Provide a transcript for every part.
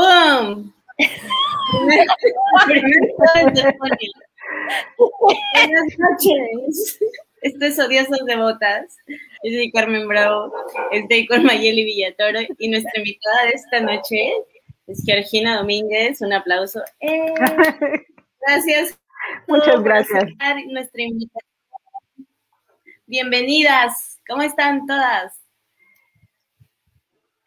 ¡Pum! Buenas noches. Esto es Odiosos Devotas. Yo soy Carmen Bravo. Estoy con Mayeli Villatoro y nuestra invitada de esta noche es Georgina Domínguez. Un aplauso. ¡Eh! Gracias. Muchas gracias. Nuestra invitada. Bienvenidas. ¿Cómo están todas?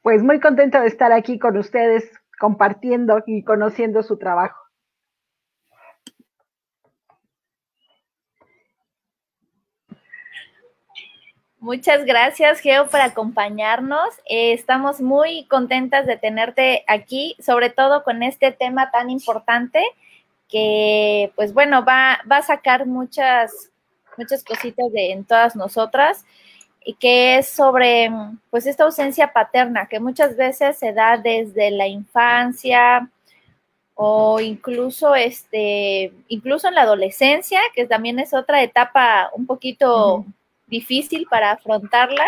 Pues muy contenta de estar aquí con ustedes compartiendo y conociendo su trabajo. Muchas gracias, Geo, por acompañarnos. Eh, estamos muy contentas de tenerte aquí, sobre todo con este tema tan importante que, pues bueno, va, va a sacar muchas, muchas cositas de, en todas nosotras y que es sobre pues esta ausencia paterna que muchas veces se da desde la infancia o incluso este incluso en la adolescencia, que también es otra etapa un poquito difícil para afrontarla.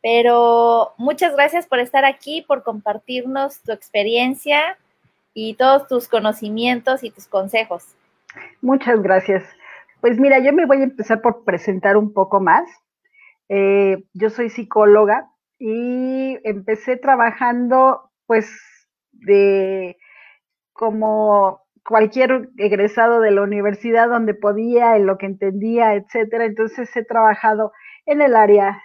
Pero muchas gracias por estar aquí, por compartirnos tu experiencia y todos tus conocimientos y tus consejos. Muchas gracias. Pues mira, yo me voy a empezar por presentar un poco más. Eh, yo soy psicóloga y empecé trabajando pues de como cualquier egresado de la universidad donde podía, en lo que entendía, etcétera. Entonces he trabajado en el área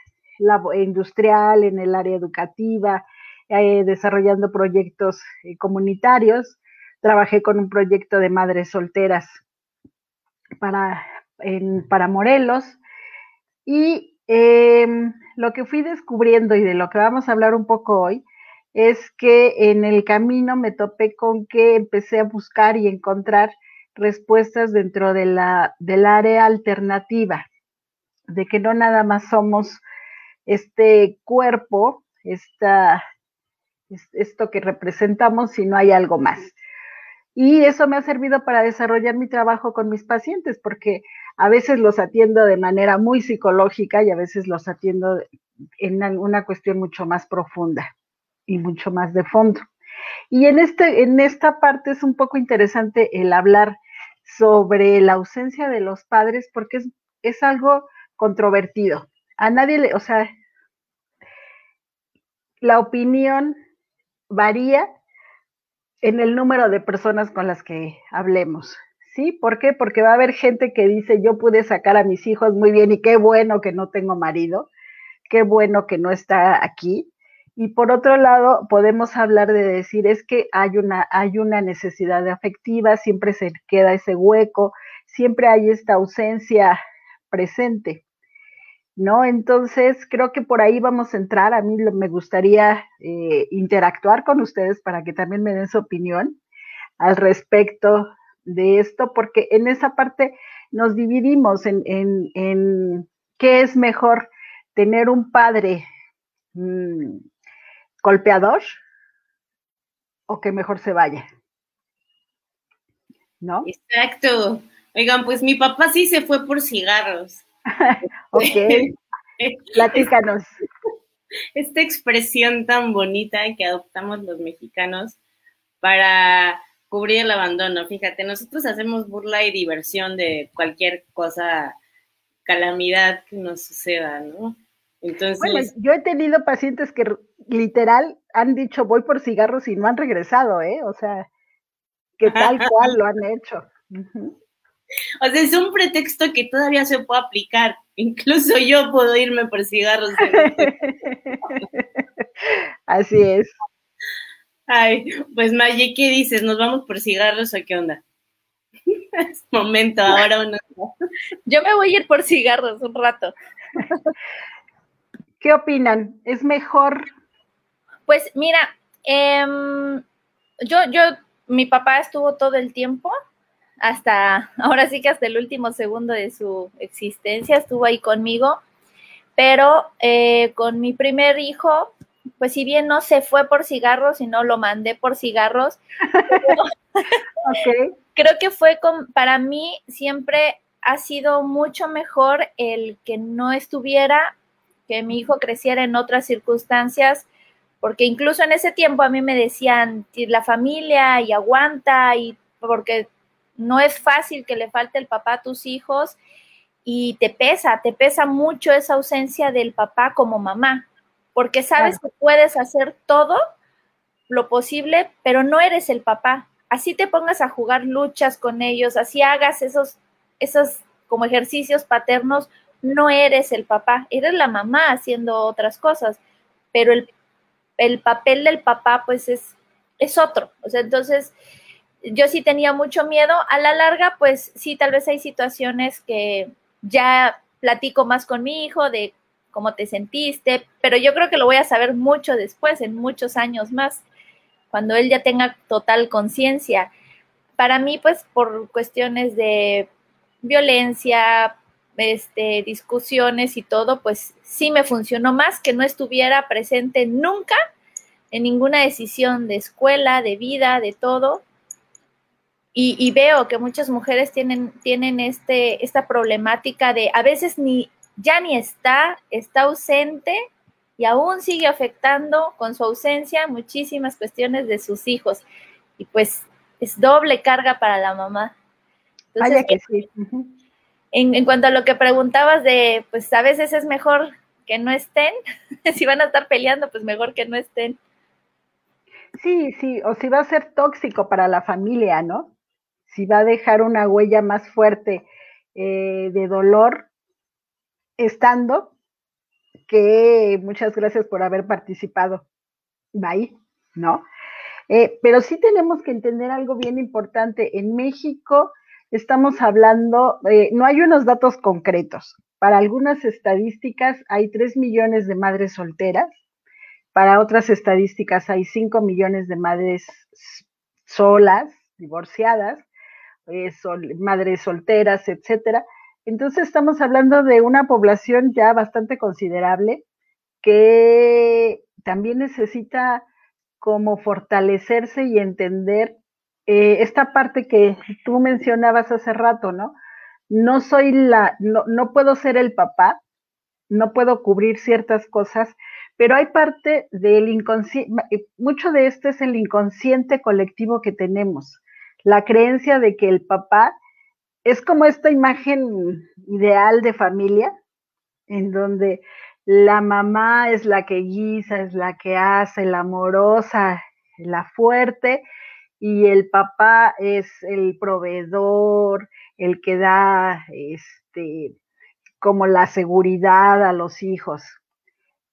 industrial, en el área educativa, eh, desarrollando proyectos eh, comunitarios. Trabajé con un proyecto de madres solteras para, para Morelos y Em, lo que fui descubriendo y de lo que vamos a hablar un poco hoy es que en el camino me topé con que empecé a buscar y encontrar respuestas dentro de la, del área alternativa, de que no nada más somos este cuerpo, esta, esto que representamos, sino hay algo más. Y eso me ha servido para desarrollar mi trabajo con mis pacientes, porque a veces los atiendo de manera muy psicológica y a veces los atiendo en una cuestión mucho más profunda y mucho más de fondo. Y en, este, en esta parte es un poco interesante el hablar sobre la ausencia de los padres porque es, es algo controvertido. A nadie le, o sea, la opinión varía en el número de personas con las que hablemos. ¿Sí? ¿Por qué? Porque va a haber gente que dice, yo pude sacar a mis hijos muy bien y qué bueno que no tengo marido, qué bueno que no está aquí. Y por otro lado, podemos hablar de decir, es que hay una, hay una necesidad afectiva, siempre se queda ese hueco, siempre hay esta ausencia presente. ¿no? Entonces, creo que por ahí vamos a entrar. A mí me gustaría eh, interactuar con ustedes para que también me den su opinión al respecto de esto, porque en esa parte nos dividimos en, en, qué es mejor tener un padre mm, golpeador o que mejor se vaya. ¿No? Exacto. Oigan, pues mi papá sí se fue por cigarros. ok, platícanos. Esta expresión tan bonita que adoptamos los mexicanos para cubrir el abandono. Fíjate, nosotros hacemos burla y diversión de cualquier cosa, calamidad que nos suceda, ¿no? Entonces. Bueno, yo he tenido pacientes que literal han dicho voy por cigarros y no han regresado, ¿eh? O sea, que tal cual lo han hecho. O sea, es un pretexto que todavía se puede aplicar. Incluso yo puedo irme por cigarros. Así es. Ay, pues Maye, ¿qué dices? ¿Nos vamos por cigarros o qué onda? es momento, ahora uno. Yo me voy a ir por cigarros un rato. ¿Qué opinan? ¿Es mejor? Pues mira, Em, yo, yo, mi papá estuvo todo el tiempo, hasta, ahora sí que hasta el último segundo de su existencia estuvo ahí conmigo, pero eh, con mi primer hijo, pues si bien no se fue por cigarros, sino lo mandé por cigarros, creo que fue con, para mí siempre ha sido mucho mejor el que no estuviera, que mi hijo creciera en otras circunstancias, porque incluso en ese tiempo a mí me decían la familia y aguanta y porque no es fácil que le falte el papá a tus hijos y te pesa, te pesa mucho esa ausencia del papá como mamá, porque sabes que puedes hacer todo lo posible, pero no eres el papá. Así te pongas a jugar luchas con ellos, así hagas esos, esos como ejercicios paternos, no eres el papá, eres la mamá haciendo otras cosas, pero el, el papel del papá pues es, es otro. O sea, entonces yo sí tenía mucho miedo. A la larga, pues sí, tal vez hay situaciones que ya platico más con mi hijo de cómo te sentiste, pero yo creo que lo voy a saber mucho después, en muchos años más, cuando él ya tenga total conciencia. Para mí, pues por cuestiones de violencia, este, discusiones y todo, pues sí me funcionó más que no estuviera presente nunca en ninguna decisión de escuela, de vida, de todo. Y, veo que muchas mujeres tienen, tienen este, esta problemática de a veces ni ya ni está, está ausente y aún sigue afectando con su ausencia muchísimas cuestiones de sus hijos. Y pues es doble carga para la mamá. Vaya que sí. en, en, cuanto a lo que preguntabas de, pues a veces es mejor que no estén, si van a estar peleando, pues mejor que no estén. Sí, sí, o si va a ser tóxico para la familia, ¿no? si va a dejar una huella más fuerte eh, de dolor estando, que muchas gracias por haber participado. Bye, ¿no? Eh, pero sí tenemos que entender algo bien importante. En México estamos hablando, eh, no hay unos datos concretos. Para algunas estadísticas hay 3 millones de madres solteras, para otras estadísticas hay 5 millones de madres solas, divorciadas, eh, madres solteras, etcétera. Entonces estamos hablando de una población ya bastante considerable que también necesita como fortalecerse y entender eh, esta parte que tú mencionabas hace rato, ¿no? No soy la, no, no puedo ser el papá, no puedo cubrir ciertas cosas, pero hay parte del inconsciente, mucho de esto es el inconsciente colectivo que tenemos la creencia de que el papá es como esta imagen ideal de familia, en donde la mamá es la que guisa, es la que hace, la amorosa, la fuerte, y el papá es el proveedor, el que da este como la seguridad a los hijos.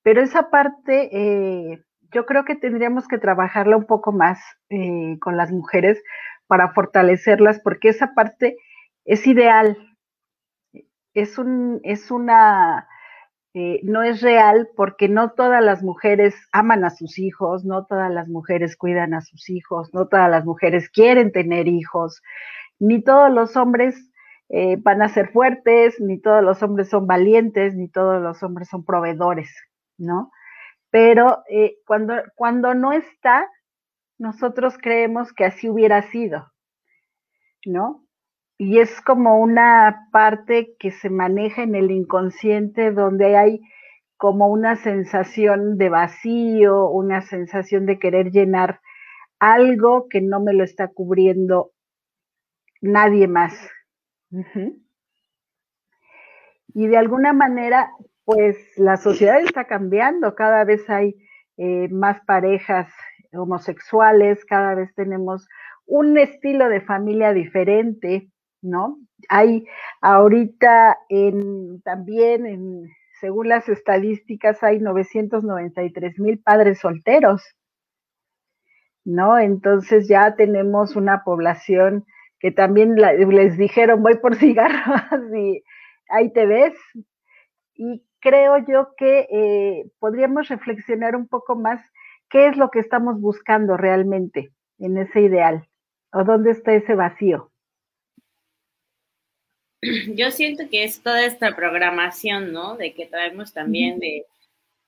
Pero esa parte eh, yo creo que tendríamos que trabajarla un poco más eh, con las mujeres para fortalecerlas, porque esa parte es ideal, es, un, es una, eh, no es real porque no todas las mujeres aman a sus hijos, no todas las mujeres cuidan a sus hijos, no todas las mujeres quieren tener hijos, ni todos los hombres eh, van a ser fuertes, ni todos los hombres son valientes, ni todos los hombres son proveedores, ¿no? Pero eh, cuando, cuando no está, nosotros creemos que así hubiera sido, ¿no? Y es como una parte que se maneja en el inconsciente donde hay como una sensación de vacío, una sensación de querer llenar algo que no me lo está cubriendo nadie más. Y de alguna manera, pues la sociedad está cambiando, cada vez hay eh, más parejas homosexuales, cada vez tenemos un estilo de familia diferente, ¿no? Hay ahorita en, también, en, según las estadísticas, hay 993 mil padres solteros, ¿no? Entonces ya tenemos una población que también les dijeron, voy por cigarros y ahí te ves. Y creo yo que eh, podríamos reflexionar un poco más ¿qué es lo que estamos buscando realmente en ese ideal? ¿O dónde está ese vacío? Yo siento que es toda esta programación, ¿no? De que traemos también de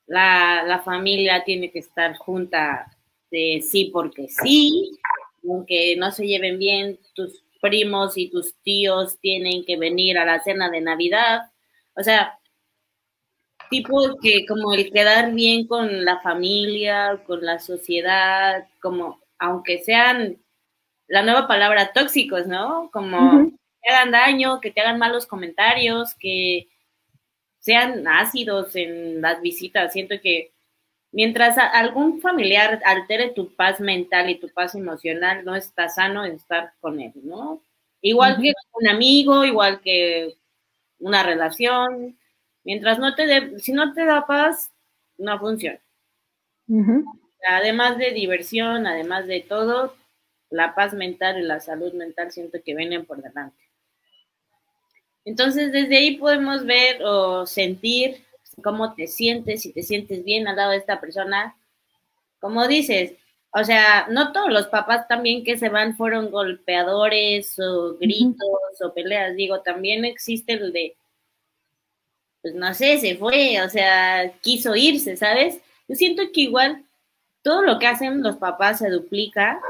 la, la familia tiene que estar junta de sí porque sí, aunque no se lleven bien, tus primos y tus tíos tienen que venir a la cena de Navidad. O sea, tipo que como el quedar bien con la familia, con la sociedad, como aunque sean la nueva palabra tóxicos, ¿no? Como te hagan daño, que te hagan malos comentarios, que sean ácidos en las visitas. Siento que mientras algún familiar altere tu paz mental y tu paz emocional, no está sano estar con él, ¿no? Igual que un amigo, igual que una relación, mientras no te dé, si no te da paz, no funciona. Además de diversión, además de todo, la paz mental y la salud mental siento que vienen por delante. Entonces, desde ahí podemos ver o sentir cómo te sientes, si te sientes bien al lado de esta persona. Como dices, o sea, no todos los papás también que se van fueron golpeadores o gritos o peleas. Digo, también existe el de, pues no sé, se fue, o sea, quiso irse, ¿sabes? Yo siento que igual todo lo que hacen los papás se duplica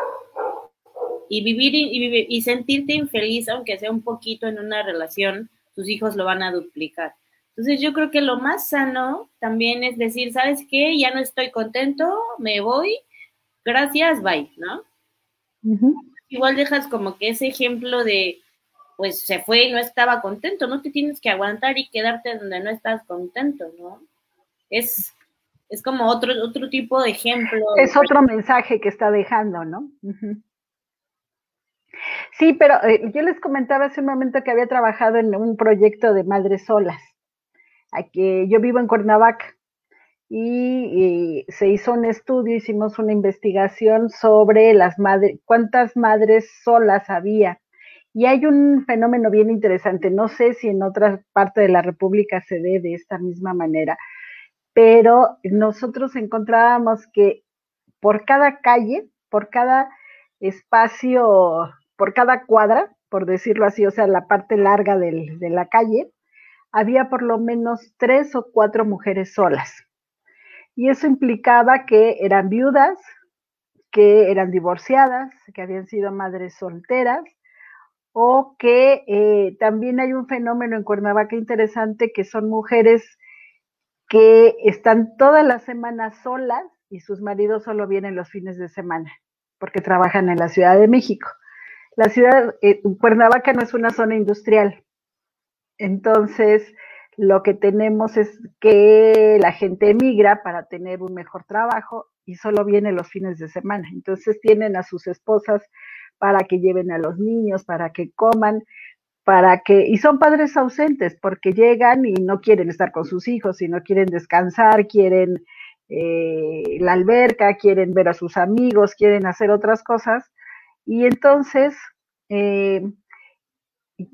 y vivir y, y sentirte infeliz, aunque sea un poquito en una relación, tus hijos lo van a duplicar. Entonces yo creo que lo más sano también es decir, ¿sabes qué? Ya no estoy contento, me voy, gracias, bye, ¿no? Igual dejas como que ese ejemplo de, pues se fue y no estaba contento, no te tienes que aguantar y quedarte donde no estás contento, ¿no? Es, es como otro, otro tipo de ejemplo. Es otro mensaje que está dejando, ¿no? Sí, pero eh, yo les comentaba hace un momento que había trabajado en un proyecto de madres solas. Aquí, yo vivo en Cuernavaca y, se hizo un estudio, hicimos una investigación sobre las madres, cuántas madres solas había. Y hay un fenómeno bien interesante, no sé si en otra parte de la República se ve de esta misma manera, pero nosotros encontrábamos que por cada calle, por cada espacio por cada cuadra, por decirlo así, o sea, la parte larga del, de la calle, había por lo menos tres o cuatro mujeres solas. Y eso implicaba que eran viudas, que eran divorciadas, que habían sido madres solteras, o que eh, también hay un fenómeno en Cuernavaca interesante que son mujeres que están todas las semanas solas y sus maridos solo vienen los fines de semana porque trabajan en la Ciudad de México la ciudad, eh, Cuernavaca no es una zona industrial. Entonces, lo que tenemos es que la gente emigra para tener un mejor trabajo y solo viene los fines de semana. Entonces tienen a sus esposas para que lleven a los niños, para que coman, para que, y son padres ausentes porque llegan y no quieren estar con sus hijos, sino quieren descansar, quieren eh, la alberca, quieren ver a sus amigos, quieren hacer otras cosas y entonces, eh,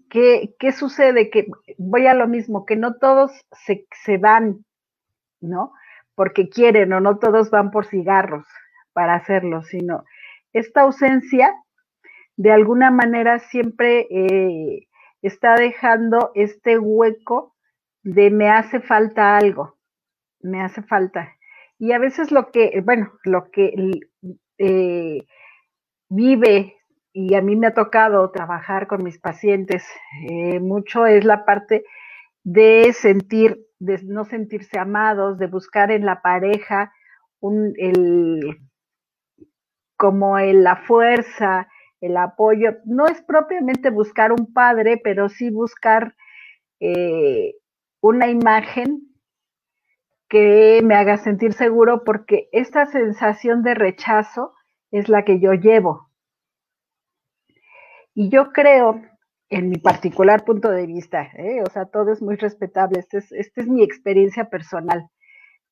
¿qué, sucede? Que voy a lo mismo, que no todos se, se van, ¿no? Porque quieren o no todos van por cigarros para hacerlo, sino esta ausencia de alguna manera siempre eh, está dejando este hueco de me hace falta algo, me hace falta. Y a veces lo que, bueno, lo que eh, vive, y a mí me ha tocado trabajar con mis pacientes eh, mucho, es la parte de sentir, de no sentirse amados, de buscar en la pareja un, el, como el, la fuerza, el apoyo. No es propiamente buscar un padre, pero sí buscar eh, una imagen que me haga sentir seguro, porque esta sensación de rechazo es la que yo llevo. Y yo creo, en mi particular punto de vista, ¿eh? o sea, todo es muy respetable, esta es, este es mi experiencia personal,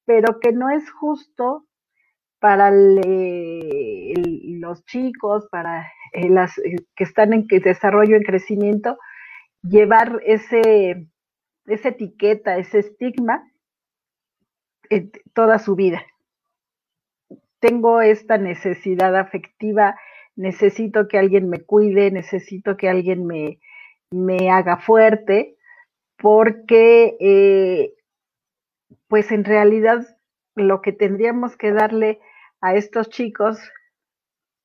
pero que no es justo para los chicos, para eh, las eh, que están en desarrollo, en crecimiento, llevar ese, esa etiqueta, ese estigma toda su vida tengo esta necesidad afectiva, necesito que alguien me cuide, necesito que alguien me, me haga fuerte, porque eh, pues en realidad lo que tendríamos que darle a estos chicos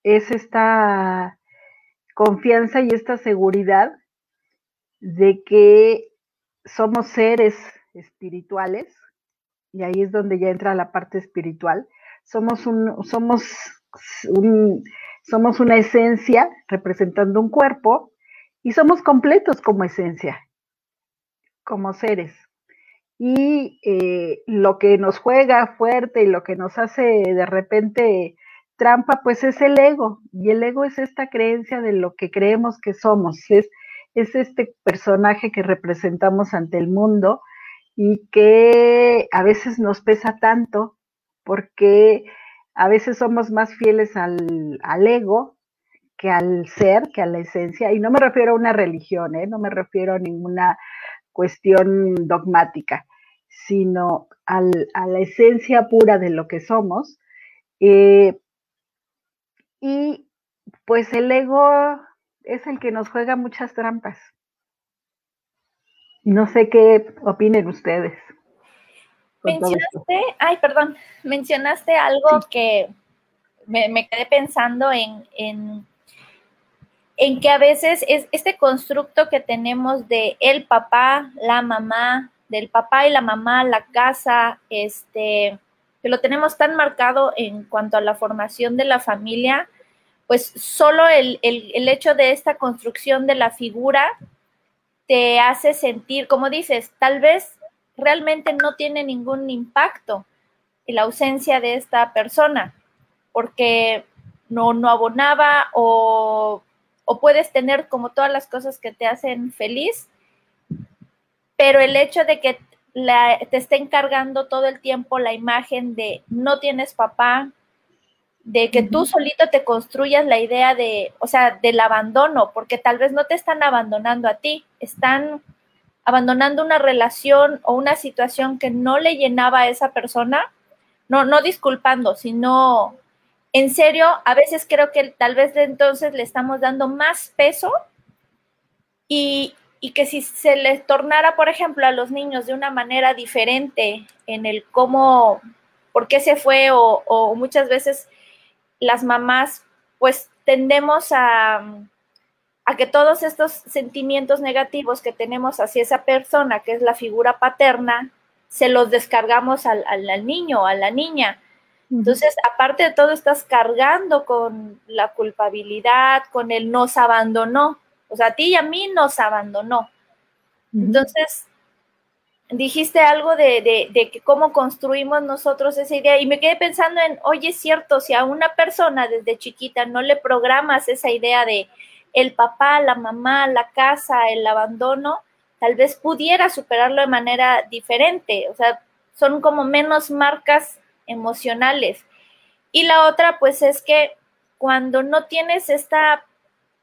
es esta confianza y esta seguridad de que somos seres espirituales, y ahí es donde ya entra la parte espiritual, somos un, somos somos una esencia representando un cuerpo y somos completos como esencia, como seres. Y eh, lo que nos juega fuerte y lo que nos hace de repente trampa, pues es el ego. Y el ego es esta creencia de lo que creemos que somos. Es, es este personaje que representamos ante el mundo y que a veces nos pesa tanto porque a veces somos más fieles al, al ego que al ser, que a la esencia. Y no me refiero a una religión, ¿eh? no me refiero a ninguna cuestión dogmática, sino al, a la esencia pura de lo que somos. Eh, y pues el ego es el que nos juega muchas trampas. No sé qué opinen ustedes. Mencionaste, ay, perdón, mencionaste algo que me, quedé pensando en, en, en, que a veces es este constructo que tenemos de el papá, la mamá, del papá y la mamá, la casa, este, que lo tenemos tan marcado en cuanto a la formación de la familia, pues solo el, el hecho de esta construcción de la figura te hace sentir, como dices, tal vez realmente no tiene ningún impacto la ausencia de esta persona, porque no, no abonaba o, o puedes tener como todas las cosas que te hacen feliz, pero el hecho de que te esté encargando todo el tiempo la imagen de no tienes papá, de que tú solito te construyas la idea de, o sea, del abandono, porque tal vez no te están abandonando a ti, están abandonando una relación o una situación que no le llenaba a esa persona, no, no disculpando, sino en serio, a veces creo que tal vez de entonces le estamos dando más peso y, y que si se les tornara, por ejemplo, a los niños de una manera diferente en el cómo, por qué se fue o, o muchas veces las mamás pues tendemos a, a que todos estos sentimientos negativos que tenemos hacia esa persona, que es la figura paterna, se los descargamos al, al, niño, a la niña. Entonces, aparte de todo, estás cargando con la culpabilidad, con el nos abandonó. O sea, a ti y a mí nos abandonó. Entonces, dijiste algo de, de, de, que cómo construimos nosotros esa idea y me quedé pensando en, oye, es cierto, si a una persona desde chiquita no le programas esa idea de, el papá, la mamá, la casa, el abandono, tal vez pudiera superarlo de manera diferente, o sea, son como menos marcas emocionales. Y la otra, pues es que cuando no tienes esta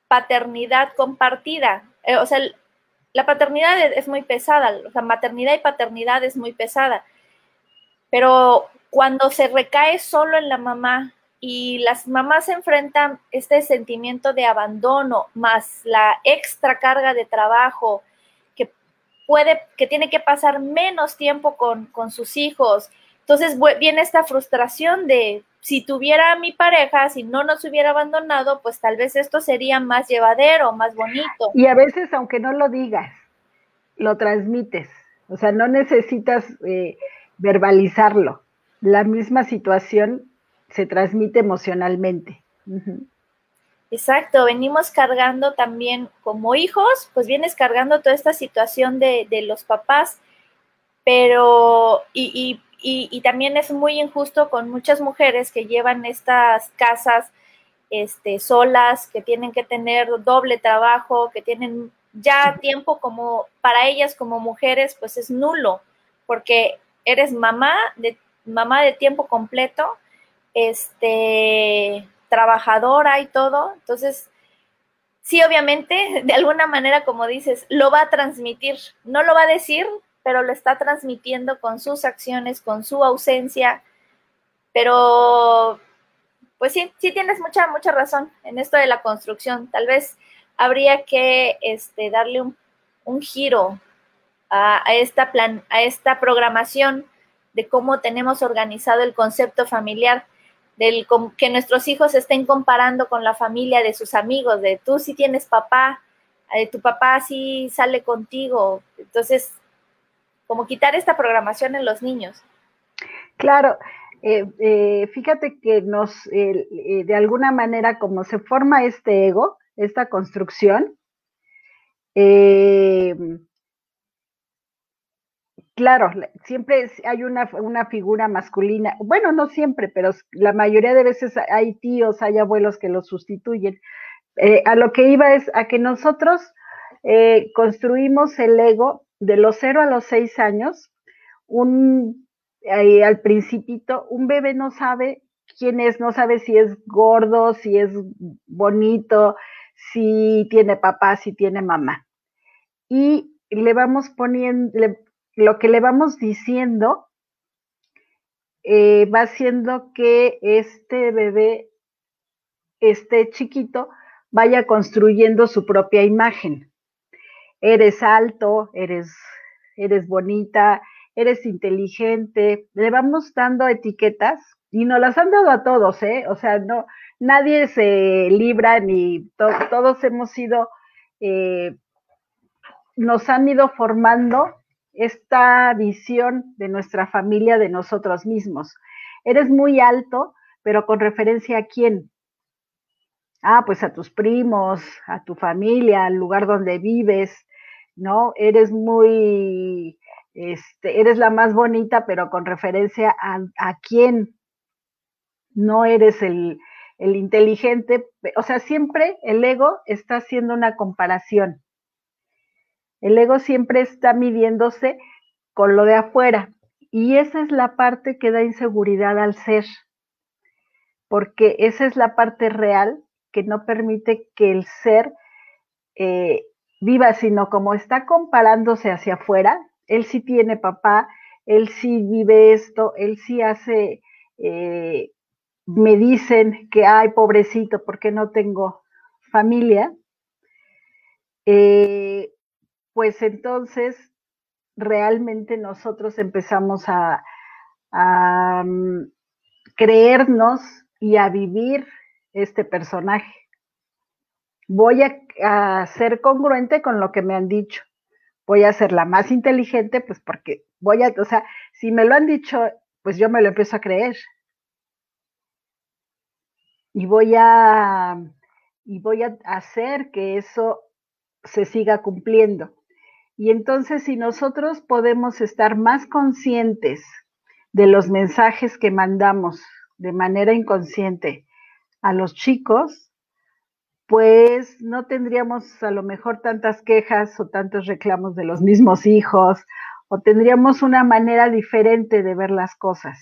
paternidad compartida, eh, o sea, la paternidad es muy pesada, o sea, maternidad y paternidad es muy pesada, pero cuando se recae solo en la mamá y las mamás enfrentan este sentimiento de abandono más la extra carga de trabajo que puede, que tiene que pasar menos tiempo con, sus hijos. Entonces viene esta frustración de si tuviera a mi pareja, si no nos hubiera abandonado, pues tal vez esto sería más llevadero, más bonito. Y a veces, aunque no lo digas, lo transmites. O sea, no necesitas eh, verbalizarlo. La misma situación se transmite emocionalmente. Exacto, venimos cargando también como hijos, pues vienes cargando toda esta situación de, los papás, pero y, y, y, también es muy injusto con muchas mujeres que llevan estas casas este, solas, que tienen que tener doble trabajo, que tienen ya tiempo como para ellas como mujeres, pues es nulo, porque eres mamá de mamá de tiempo completo este, trabajadora y todo. Entonces, sí, obviamente, de alguna manera, como dices, lo va a transmitir. No lo va a decir, pero lo está transmitiendo con sus acciones, con su ausencia. Pero pues sí, sí tienes mucha, mucha razón en esto de la construcción. Tal vez habría que este, darle un, un giro a, esta plan, a esta programación de cómo tenemos organizado el concepto familiar, del que nuestros hijos estén comparando con la familia de sus amigos, de tú si tienes papá, eh, tu papá sí sale contigo. Entonces, como quitar esta programación en los niños. Claro, eh, eh, fíjate que nos, de alguna manera, como se forma este ego, esta construcción, claro, siempre hay una, una, figura masculina, bueno, no siempre, pero la mayoría de veces hay tíos, hay abuelos que los sustituyen, eh, a lo que iba es a que nosotros eh, construimos el ego de los 0 a los 6 años. Un, al principito, un bebé no sabe quién es, no sabe si es gordo, si es bonito, si tiene papá, si tiene mamá. Y le vamos poniendo, lo que le vamos diciendo va haciendo que este bebé, este chiquito, vaya construyendo su propia imagen. Eres alto, eres, eres bonita, eres inteligente, le vamos dando etiquetas y nos las han dado a todos, ¿eh? O sea, no, nadie se libra ni todos hemos sido, eh, nos han ido formando esta visión de nuestra familia, de nosotros mismos. Eres muy alto, pero con referencia a quién? ah, pues a tus primos, a tu familia, al lugar donde vives, ¿no? Eres muy, este, eres la más bonita, pero con referencia a, a quién. No eres el, el inteligente, o sea, siempre el ego está haciendo una comparación. El ego siempre está midiéndose con lo de afuera. Y esa es la parte que da inseguridad al ser, porque esa es la parte real que no permite que el ser eh, viva, sino como está comparándose hacia afuera, él sí tiene papá, él sí vive esto, él sí hace, eh, me dicen que, ay, pobrecito, porque no tengo familia, eh, pues entonces realmente nosotros empezamos a, a um, creernos y a vivir este personaje. Voy a, ser congruente con lo que me han dicho. Voy a ser la más inteligente, pues porque voy a, o sea, si me lo han dicho, pues yo me lo empiezo a creer. Y voy a, y voy a hacer que eso se siga cumpliendo. Y entonces si nosotros podemos estar más conscientes de los mensajes que mandamos de manera inconsciente a los chicos, pues no tendríamos a lo mejor tantas quejas o tantos reclamos de los mismos hijos, o tendríamos una manera diferente de ver las cosas.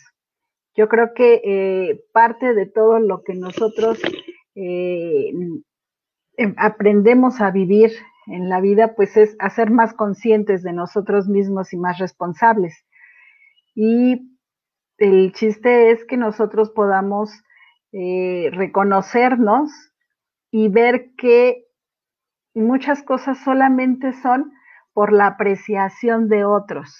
Yo creo que eh, parte de todo lo que nosotros eh, em, aprendemos a vivir en la vida, pues es hacer más conscientes de nosotros mismos y más responsables. Y el chiste es que nosotros podamos eh, reconocernos y ver que muchas cosas solamente son por la apreciación de otros.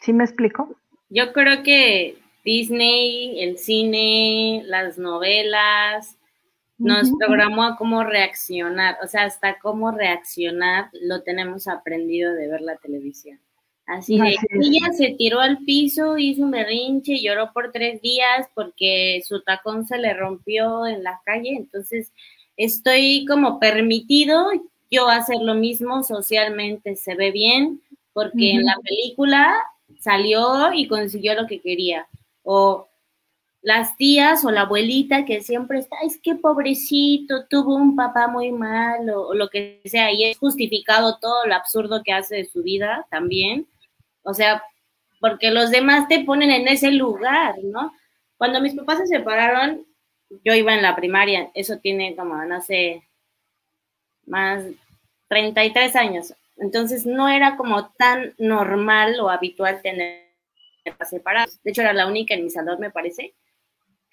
¿Sí me explico? Yo creo que Disney, el cine, las novelas, nos programó a cómo reaccionar, o sea, hasta cómo reaccionar lo tenemos aprendido de ver la televisión. Así de, ella se tiró al piso, hizo un berrinche, lloró por tres días porque su tacón se le rompió en la calle, entonces estoy como permitido yo hacer lo mismo socialmente, se ve bien, porque en la película salió y consiguió lo que quería. O las tías o la abuelita que siempre está, es que pobrecito, tuvo un papá muy malo, o lo que sea, y es justificado todo lo absurdo que hace de su vida también. O sea, porque los demás te ponen en ese lugar, ¿no? Cuando mis papás se separaron, yo iba en la primaria, eso tiene como, no sé, más 33 años. Entonces no era como tan normal o habitual tener separados. De hecho, era la única en mi salón, me parece.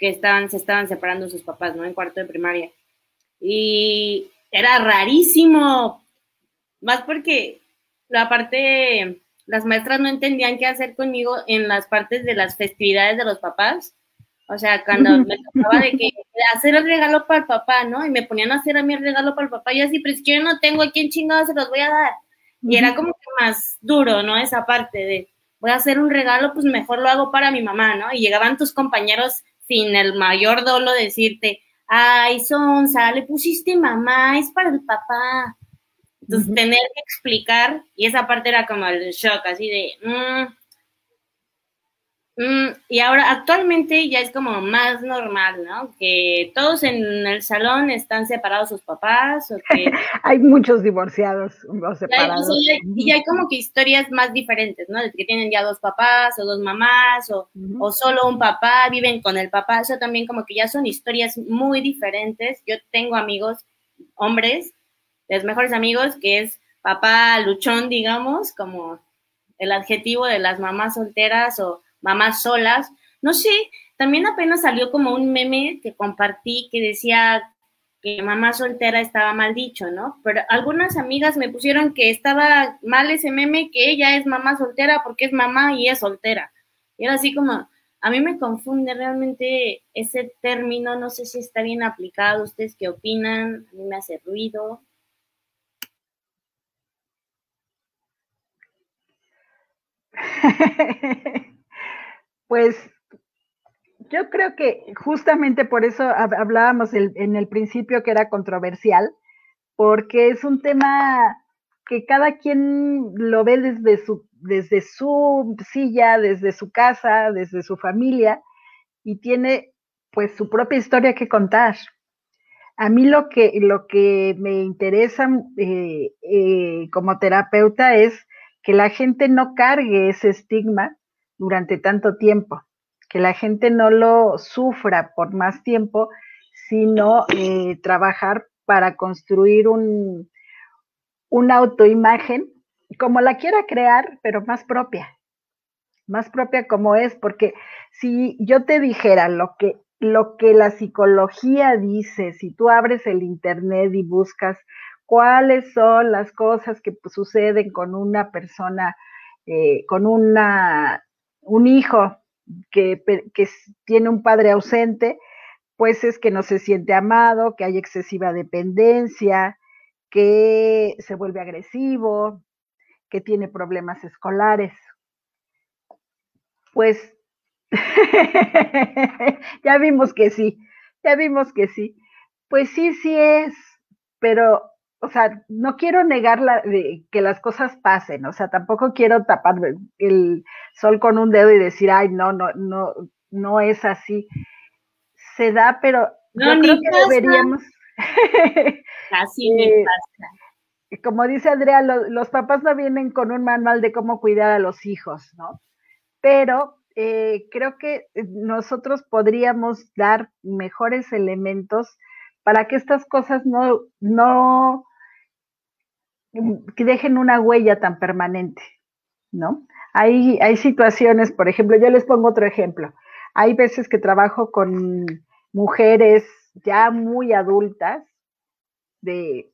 Que estaban, se estaban separando sus papás, ¿no? En cuarto de primaria. Y era rarísimo, más porque la parte, las maestras no entendían qué hacer conmigo en las partes de las festividades de los papás. O sea, cuando me tocaba de que hacer el regalo para el papá, ¿no? Y me ponían a hacer a mí el regalo para el papá, y así, pero es que yo no tengo a quién chingado se los voy a dar. Y era como que más duro, ¿no? Esa parte de, voy a hacer un regalo, pues mejor lo hago para mi mamá, ¿no? Y llegaban tus compañeros sin el mayor dolo de decirte, ay, Sonsa, le pusiste mamá, es para el papá. Entonces, tener que explicar, y esa parte era como el shock, así de, mm, Mm, y ahora actualmente ya es como más normal, ¿no? Que todos en el salón están separados sus papás o que... hay muchos divorciados o separados. y, ya hay como que historias más diferentes, ¿no? De que tienen ya dos papás o dos mamás o, o solo un papá, viven con el papá. Eso también como que ya son historias muy diferentes. Yo tengo amigos, hombres, los mejores amigos, que es papá luchón, digamos, como el adjetivo de las mamás solteras o mamás solas. No sé, también apenas salió como un meme que compartí que decía que mamá soltera estaba mal dicho, ¿no? Pero algunas amigas me pusieron que estaba mal ese meme, que ella es mamá soltera porque es mamá y es soltera. Y era así como, a mí me confunde realmente ese término, no sé si está bien aplicado, ustedes qué opinan, a mí me hace ruido. Pues yo creo que justamente por eso hablábamos en el principio que era controversial, porque es un tema que cada quien lo ve desde su, desde su silla, desde su casa, desde su familia, y tiene pues su propia historia que contar. A mí lo que, lo que me interesa eh, eh, como terapeuta es que la gente no cargue ese estigma durante tanto tiempo, que la gente no lo sufra por más tiempo, sino eh, trabajar para construir un, una autoimagen como la quiera crear, pero más propia, más propia como es, porque si yo te dijera lo que, lo que la psicología dice, si tú abres el Internet y buscas cuáles son las cosas que suceden con una persona, eh, con una un hijo que, tiene un padre ausente, pues es que no se siente amado, que hay excesiva dependencia, que se vuelve agresivo, que tiene problemas escolares. Pues ya vimos que sí, ya vimos que sí. Pues sí, sí es, pero o sea, no quiero negar que las cosas pasen, o sea, tampoco quiero tapar el sol con un dedo y decir, ay, no, no, no, no es así. Se da, pero yo creo que deberíamos. Así me eh, pasa. Como dice Andrea, los papás no vienen con un manual de cómo cuidar a los hijos, ¿no? Pero eh, creo que nosotros podríamos dar mejores elementos para que estas cosas no, no, que dejen una huella tan permanente, ¿no? Hay, hay situaciones, por ejemplo, yo les pongo otro ejemplo. Hay veces que trabajo con mujeres ya muy adultas, de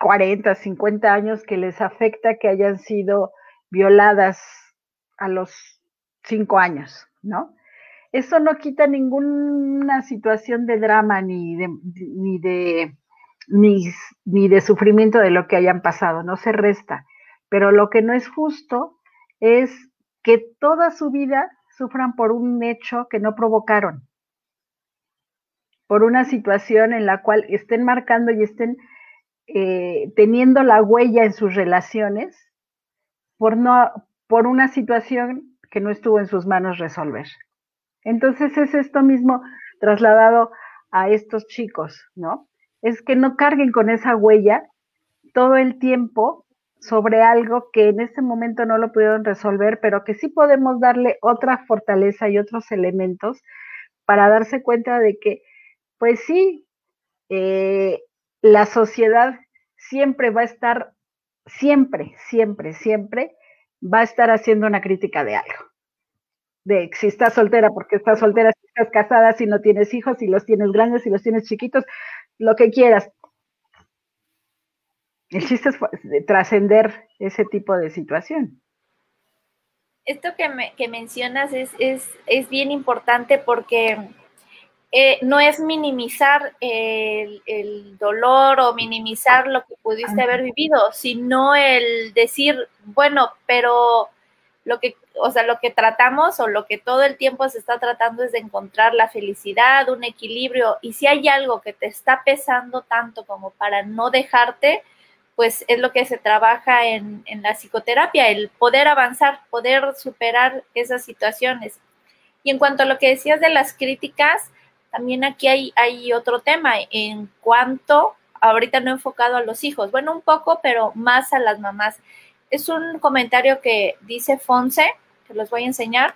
40, 50 años, que les afecta que hayan sido violadas a los 5 años, ¿no? Eso no quita ninguna situación de drama ni de, ni de ni, de sufrimiento de lo que hayan pasado, no se resta. Pero lo que no es justo es que toda su vida sufran por un hecho que no provocaron, por una situación en la cual estén marcando y estén eh, teniendo la huella en sus relaciones por, no, por una situación que no estuvo en sus manos resolver. Entonces es esto mismo trasladado a estos chicos, ¿no? Es que no carguen con esa huella todo el tiempo sobre algo que en este momento no lo pudieron resolver, pero que sí podemos darle otra fortaleza y otros elementos para darse cuenta de que, pues sí, eh, la sociedad siempre va a estar, siempre, siempre, siempre va a estar haciendo una crítica de algo. de si estás soltera, porque estás soltera, si estás casada, si no tienes hijos, si los tienes grandes, si los tienes chiquitos, lo que quieras. El chiste es trascender ese tipo de situación. Esto que, me, que mencionas es, es, es bien importante porque eh, no es minimizar el, el, dolor o minimizar lo que pudiste haber vivido, sino el decir, bueno, pero lo que, o sea, lo que tratamos o lo que todo el tiempo se está tratando es de encontrar la felicidad, un equilibrio, y si hay algo que te está pesando tanto como para no dejarte, pues es lo que se trabaja en, en la psicoterapia, el poder avanzar, poder superar esas situaciones. Y en cuanto a lo que decías de las críticas, también aquí hay, hay otro tema en cuanto, ahorita no enfocado a los hijos, bueno, un poco, pero más a las mamás. Es un comentario que dice Fonse, que los voy a enseñar,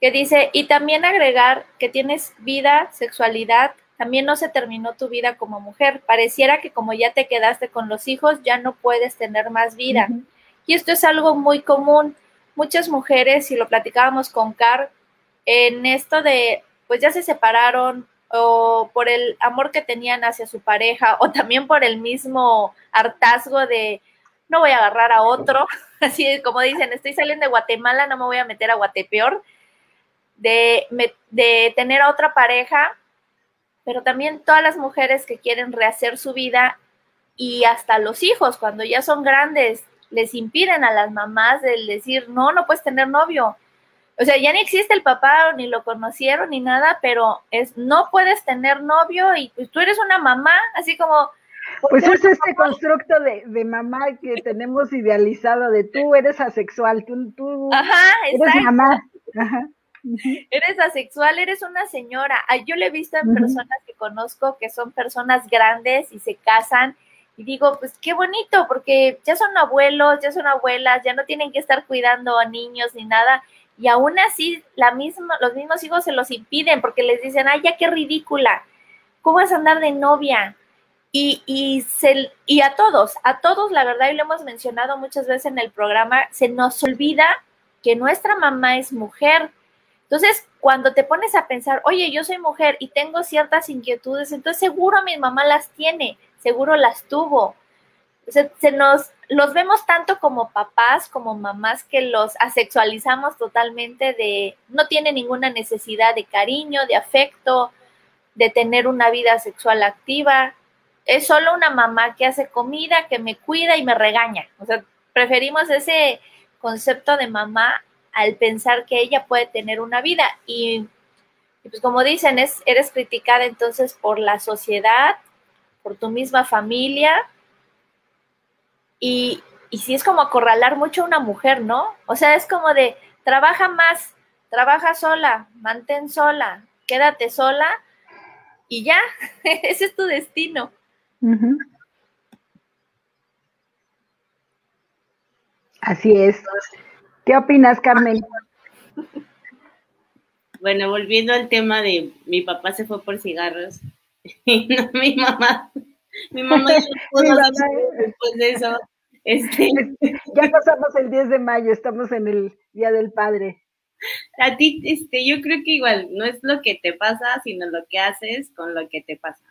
que dice, y también agregar que tienes vida, sexualidad, también no se terminó tu vida como mujer. Pareciera que como ya te quedaste con los hijos, ya no puedes tener más vida. Y esto es algo muy común. Muchas mujeres, si lo platicábamos con Car, en esto de pues ya se separaron o por el amor que tenían hacia su pareja o también por el mismo hartazgo de no voy a agarrar a otro, así como dicen, estoy saliendo de Guatemala, no me voy a meter a Guatepeor, de, de tener a otra pareja, pero también todas las mujeres que quieren rehacer su vida y hasta los hijos, cuando ya son grandes, les impiden a las mamás el decir, no, no puedes tener novio, o sea, ya ni existe el papá, ni lo conocieron, ni nada, pero es, no puedes tener novio y pues tú eres una mamá, así como... Pues es este constructo de, de, mamá que tenemos idealizado, de tú eres asexual, tú, tú Ajá, eres mamá. Ajá. Eres asexual, eres una señora. Yo le he visto en personas que conozco que son personas grandes y se casan y digo, pues qué bonito, porque ya son abuelos, ya son abuelas, ya no tienen que estar cuidando a niños ni nada y aún así la misma, los mismos hijos se los impiden porque les dicen, ay, ya qué ridícula, ¿cómo vas a andar de novia? Y, y, se, y a todos, a todos, la verdad, y lo hemos mencionado muchas veces en el programa, se nos olvida que nuestra mamá es mujer. Entonces, cuando te pones a pensar, oye, yo soy mujer y tengo ciertas inquietudes, entonces seguro mi mamá las tiene, seguro las tuvo. Se, se nos, los vemos tanto como papás, como mamás, que los asexualizamos totalmente de, no tiene ninguna necesidad de cariño, de afecto, de tener una vida sexual activa. Es solo una mamá que hace comida, que me cuida y me regaña. O sea, preferimos ese concepto de mamá al pensar que ella puede tener una vida. Y, pues como dicen, es, eres criticada entonces por la sociedad, por tu misma familia, y, y sí es como acorralar mucho a una mujer, ¿no? O sea, es como de, trabaja más, trabaja sola, mantén sola, quédate sola y ya, ese es tu destino. Así es. ¿Qué opinas, Carmen? Bueno, volviendo al tema de mi papá se fue por cigarros y no mi mamá mi mamá después de eso. Este... Ya pasamos el 10 de mayo, estamos en el Día del Padre. A ti, este, yo creo que igual no es lo que te pasa, sino lo que haces con lo que te pasa.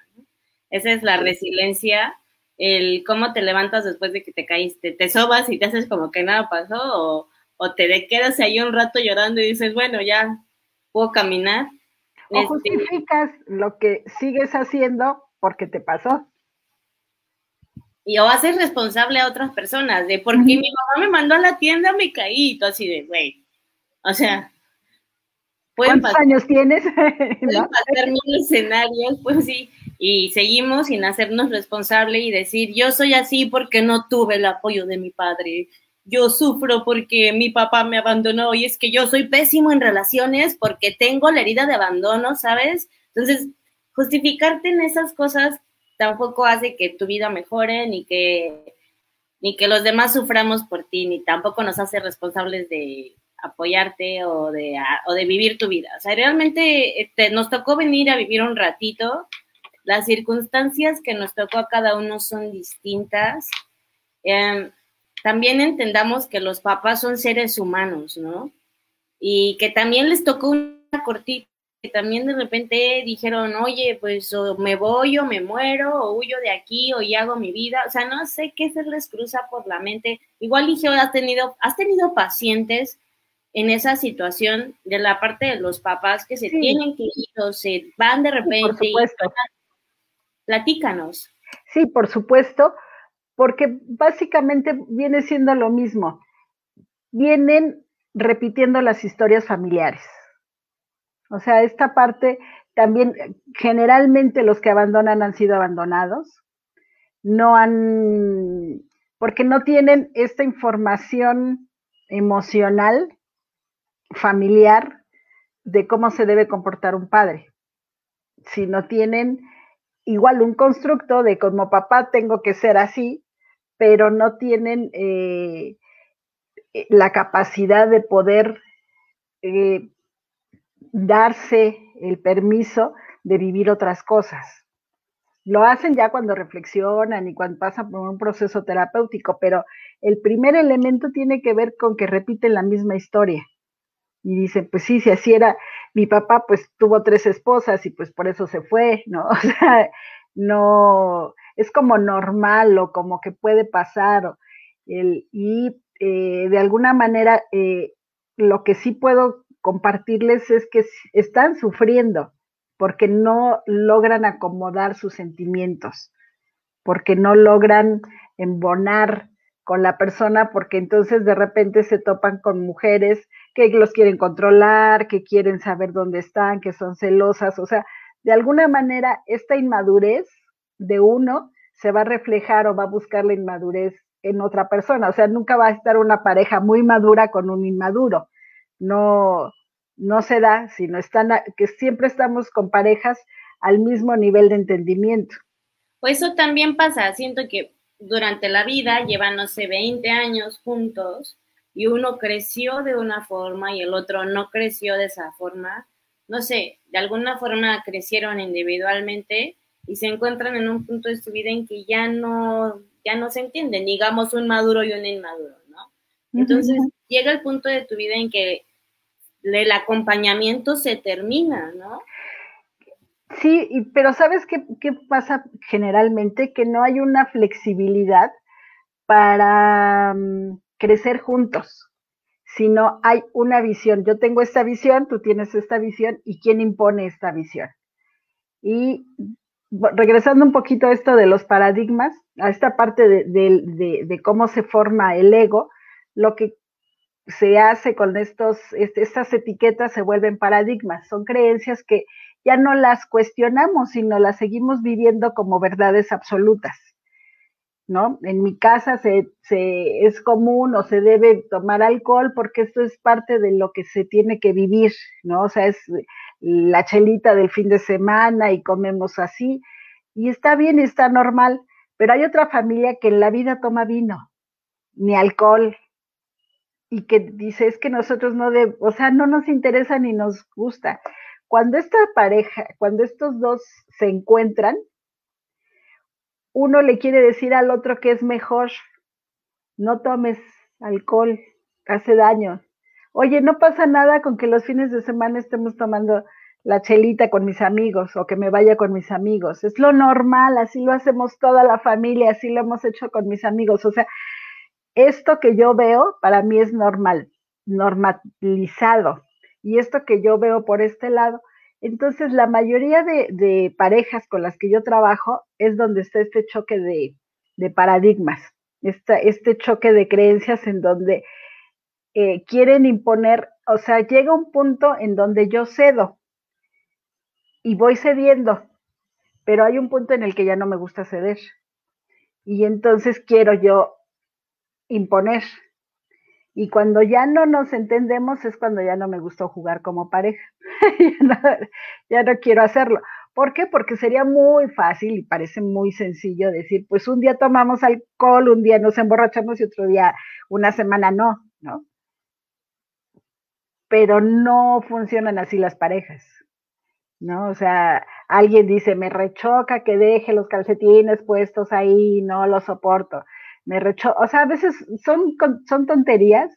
Esa es la resiliencia, el cómo te levantas después de que te caíste. Te sobas y te haces como que nada pasó, o, o te quedas ahí un rato llorando y dices, bueno, ya puedo caminar. O este... justificas lo que sigues haciendo porque te pasó y o haces responsable a otras personas de porque mi mamá me mandó a la tienda, me caí, y tú así de, güey, o sea, pueden ¿Cuántos años tienes? Pueden pasar mil escenarios, pues sí, y seguimos sin hacernos responsable y decir, yo soy así porque no tuve el apoyo de mi padre, yo sufro porque mi papá me abandonó y es que yo soy pésimo en relaciones porque tengo la herida de abandono, ¿sabes? Entonces, justificarte en esas cosas tampoco hace que tu vida mejore, ni que, ni que los demás suframos por ti, ni tampoco nos hace responsables de apoyarte o de, o de vivir tu vida. O sea, realmente este, nos tocó venir a vivir un ratito. Las circunstancias que nos tocó a cada uno son distintas. Eh, también entendamos que los papás son seres humanos, ¿no? y que también les tocó una cortita, que también de repente dijeron, oye, pues o me voy o me muero, o huyo de aquí, o ya hago mi vida, o sea, no sé qué se les cruza por la mente. Igual dije, has tenido, has tenido pacientes en esa situación de la parte de los papás que se tienen que ir o se van de repente. por supuesto. Platícanos. Sí, por supuesto, porque básicamente viene siendo lo mismo. Vienen repitiendo las historias familiares. O sea, esta parte también, generalmente los que abandonan han sido abandonados, no han, porque no tienen esta información emocional familiar de cómo se debe comportar un padre, si no tienen igual un constructo de como papá tengo que ser así, pero no tienen eh, la capacidad de poder eh, darse el permiso de vivir otras cosas. Lo hacen ya cuando reflexionan y cuando pasan por un proceso terapéutico, pero el primer elemento tiene que ver con que repiten la misma historia y dice, pues sí, si así era, mi papá pues tuvo tres esposas y pues por eso se fue, ¿no? O sea, no, es como normal o como que puede pasar. y eh, de alguna manera, eh, lo que sí puedo compartirles es que están sufriendo porque no logran acomodar sus sentimientos, porque no logran embonar con la persona, porque entonces de repente se topan con mujeres que los quieren controlar, que quieren saber dónde están, que son celosas, o sea, de alguna manera esta inmadurez de uno se va a reflejar o va a buscar la inmadurez en otra persona, o sea, nunca va a estar una pareja muy madura con un inmaduro, no, no se da, sino están, que siempre estamos con parejas al mismo nivel de entendimiento. Pues eso también pasa, siento que durante la vida llevan, no sé, 20 años juntos y uno creció de una forma y el otro no creció de esa forma, no sé, de alguna forma crecieron individualmente y se encuentran en un punto de su vida en que ya no, ya no se entienden, digamos un maduro y un inmaduro, ¿no? Entonces llega el punto de tu vida en que el acompañamiento se termina, ¿no? Sí, pero ¿sabes qué, qué pasa generalmente? Que no hay una flexibilidad para mm, crecer juntos, sino hay una visión. Yo tengo esta visión, tú tienes esta visión y quién impone esta visión. Y regresando un poquito a esto de los paradigmas, a esta parte de, cómo se forma el ego, lo que se hace con estos, estas etiquetas se vuelven paradigmas, son creencias que ya no las cuestionamos, sino las seguimos viviendo como verdades absolutas. ¿No? En mi casa se, es común o se debe tomar alcohol porque esto es parte de lo que se tiene que vivir, ¿no? O sea, es la chelita del fin de semana y comemos así. Y está bien, está normal, pero hay otra familia que en la vida toma vino, ni alcohol, y que dice, es que nosotros no o sea, no nos interesa ni nos gusta. Cuando esta pareja, cuando estos dos se encuentran, uno le quiere decir al otro que es mejor, no tomes alcohol, hace daño. Oye, no pasa nada con que los fines de semana estemos tomando la chelita con mis amigos o que me vaya con mis amigos. Es lo normal, así lo hacemos toda la familia, así lo hemos hecho con mis amigos. O sea, esto que yo veo para mí es normal, normalizado. Y esto que yo veo por este lado entonces, la mayoría de, parejas con las que yo trabajo es donde está este choque de, paradigmas, este choque de creencias en donde eh, quieren imponer, o sea, llega un punto en donde yo cedo y voy cediendo, pero hay un punto en el que ya no me gusta ceder. Y entonces quiero yo imponer. Y cuando ya no nos entendemos es cuando ya no me gustó jugar como pareja. ya, no, quiero hacerlo. ¿Por qué? Porque sería muy fácil y parece muy sencillo decir, pues un día tomamos alcohol, un día nos emborrachamos y otro día, una semana no, ¿no? Pero no funcionan así las parejas, ¿no? O sea, alguien dice, me rechoca que deje los calcetines puestos ahí, no lo soporto. Me rechoca, o sea, a veces son, son tonterías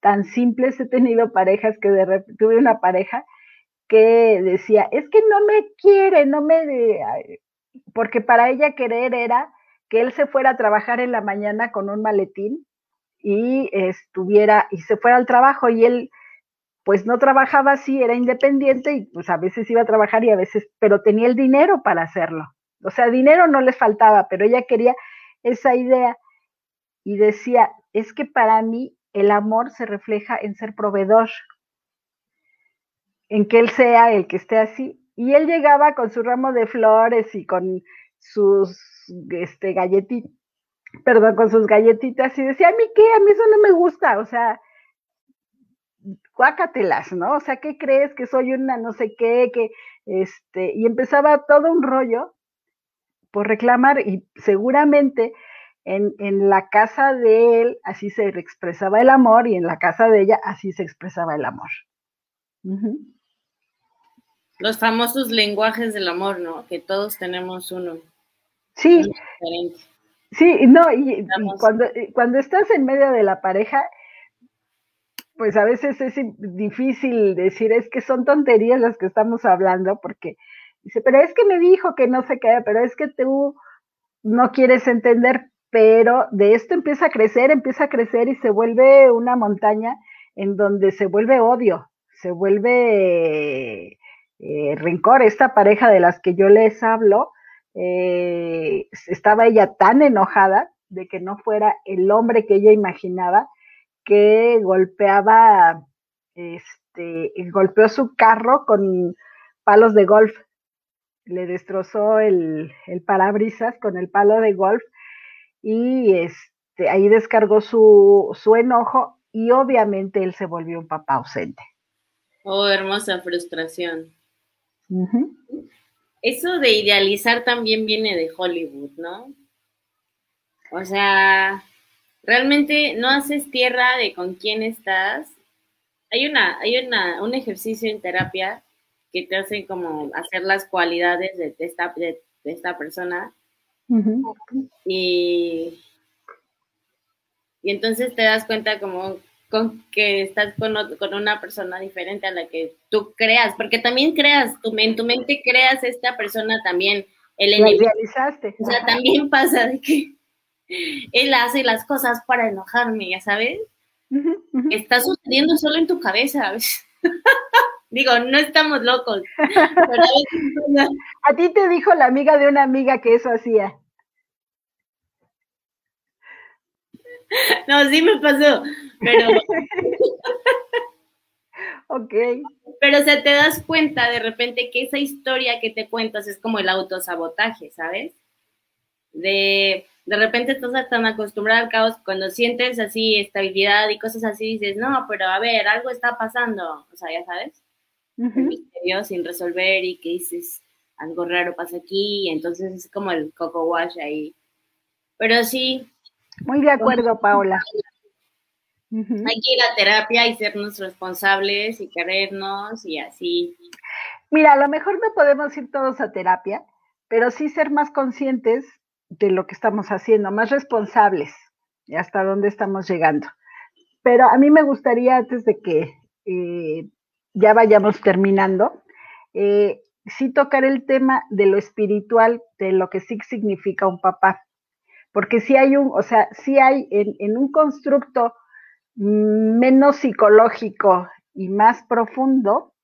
tan simples. He tenido parejas que de repente tuve una pareja que decía, es que no me quiere, no me... Porque para ella querer era que él se fuera a trabajar en la mañana con un maletín y estuviera y se fuera al trabajo y él pues no trabajaba así, era independiente y pues a veces iba a trabajar y a veces, pero tenía el dinero para hacerlo. O sea, dinero no le faltaba, pero ella quería esa idea y decía, es que para mí el amor se refleja en ser proveedor, en que él sea el que esté así. Y él llegaba con su ramo de flores y con sus este, galletitas, perdón, con sus galletitas y decía, a mí qué, a mí eso no me gusta, o sea, cuácatelas, ¿no? O sea, ¿qué crees que soy una no sé qué, que este, y empezaba todo un rollo por reclamar y seguramente en, en, la casa de él así se expresaba el amor y en la casa de ella así se expresaba el amor. Los famosos lenguajes del amor, ¿no? Que todos tenemos uno. Sí. Sí, no, y, cuando, cuando estás en medio de la pareja, pues a veces es difícil decir, es que son tonterías las que estamos hablando, porque dice, pero es que me dijo que no se queda, pero es que tú no quieres entender, pero de esto empieza a crecer, empieza a crecer y se vuelve una montaña en donde se vuelve odio, se vuelve eh, rencor. Esta pareja de las que yo les hablo, eh, estaba ella tan enojada de que no fuera el hombre que ella imaginaba, que golpeaba, este, golpeó su carro con palos de golf. Le destrozó el, el parabrisas con el palo de golf y este, ahí descargó su, su enojo y obviamente él se volvió un papá ausente. Oh, hermosa frustración. Eso de idealizar también viene de Hollywood, ¿no? O sea, realmente no haces tierra de con quién estás. Hay una, hay una, un ejercicio en terapia que te hace como hacer las cualidades de, esta, de, esta persona. Y, y entonces te das cuenta como con que estás con, con una persona diferente a la que tú creas, porque también creas, tu, en tu mente creas esta persona también, el enemigo. O sea, también pasa de que él hace las cosas para enojarme, ya sabes. Está sucediendo solo en tu cabeza, Digo, no estamos locos. a, ti te dijo la amiga de una amiga que eso hacía. No, sí me pasó, pero. ok. Pero se te das cuenta de repente que esa historia que te cuentas es como el autosabotaje, ¿sabes? De de repente estás tan acostumbrado al caos, cuando sientes así estabilidad y cosas así, dices, no, pero a ver, algo está pasando, o sea, ya sabes, misterio sin resolver y que dices, algo raro pasa aquí, y entonces es como el coco wash ahí. Pero sí. Muy de acuerdo, Paola. Hay que ir a terapia y sernos responsables y querernos y así. Mira, a lo mejor no podemos ir todos a terapia, pero sí ser más conscientes de lo que estamos haciendo, más responsables y hasta dónde estamos llegando. Pero a mí me gustaría, antes de que eh, ya vayamos terminando, eh, sí tocar el tema de lo espiritual, de lo que sí significa un papá. Porque si hay un, o sea, sí hay en, en un constructo menos psicológico y más profundo,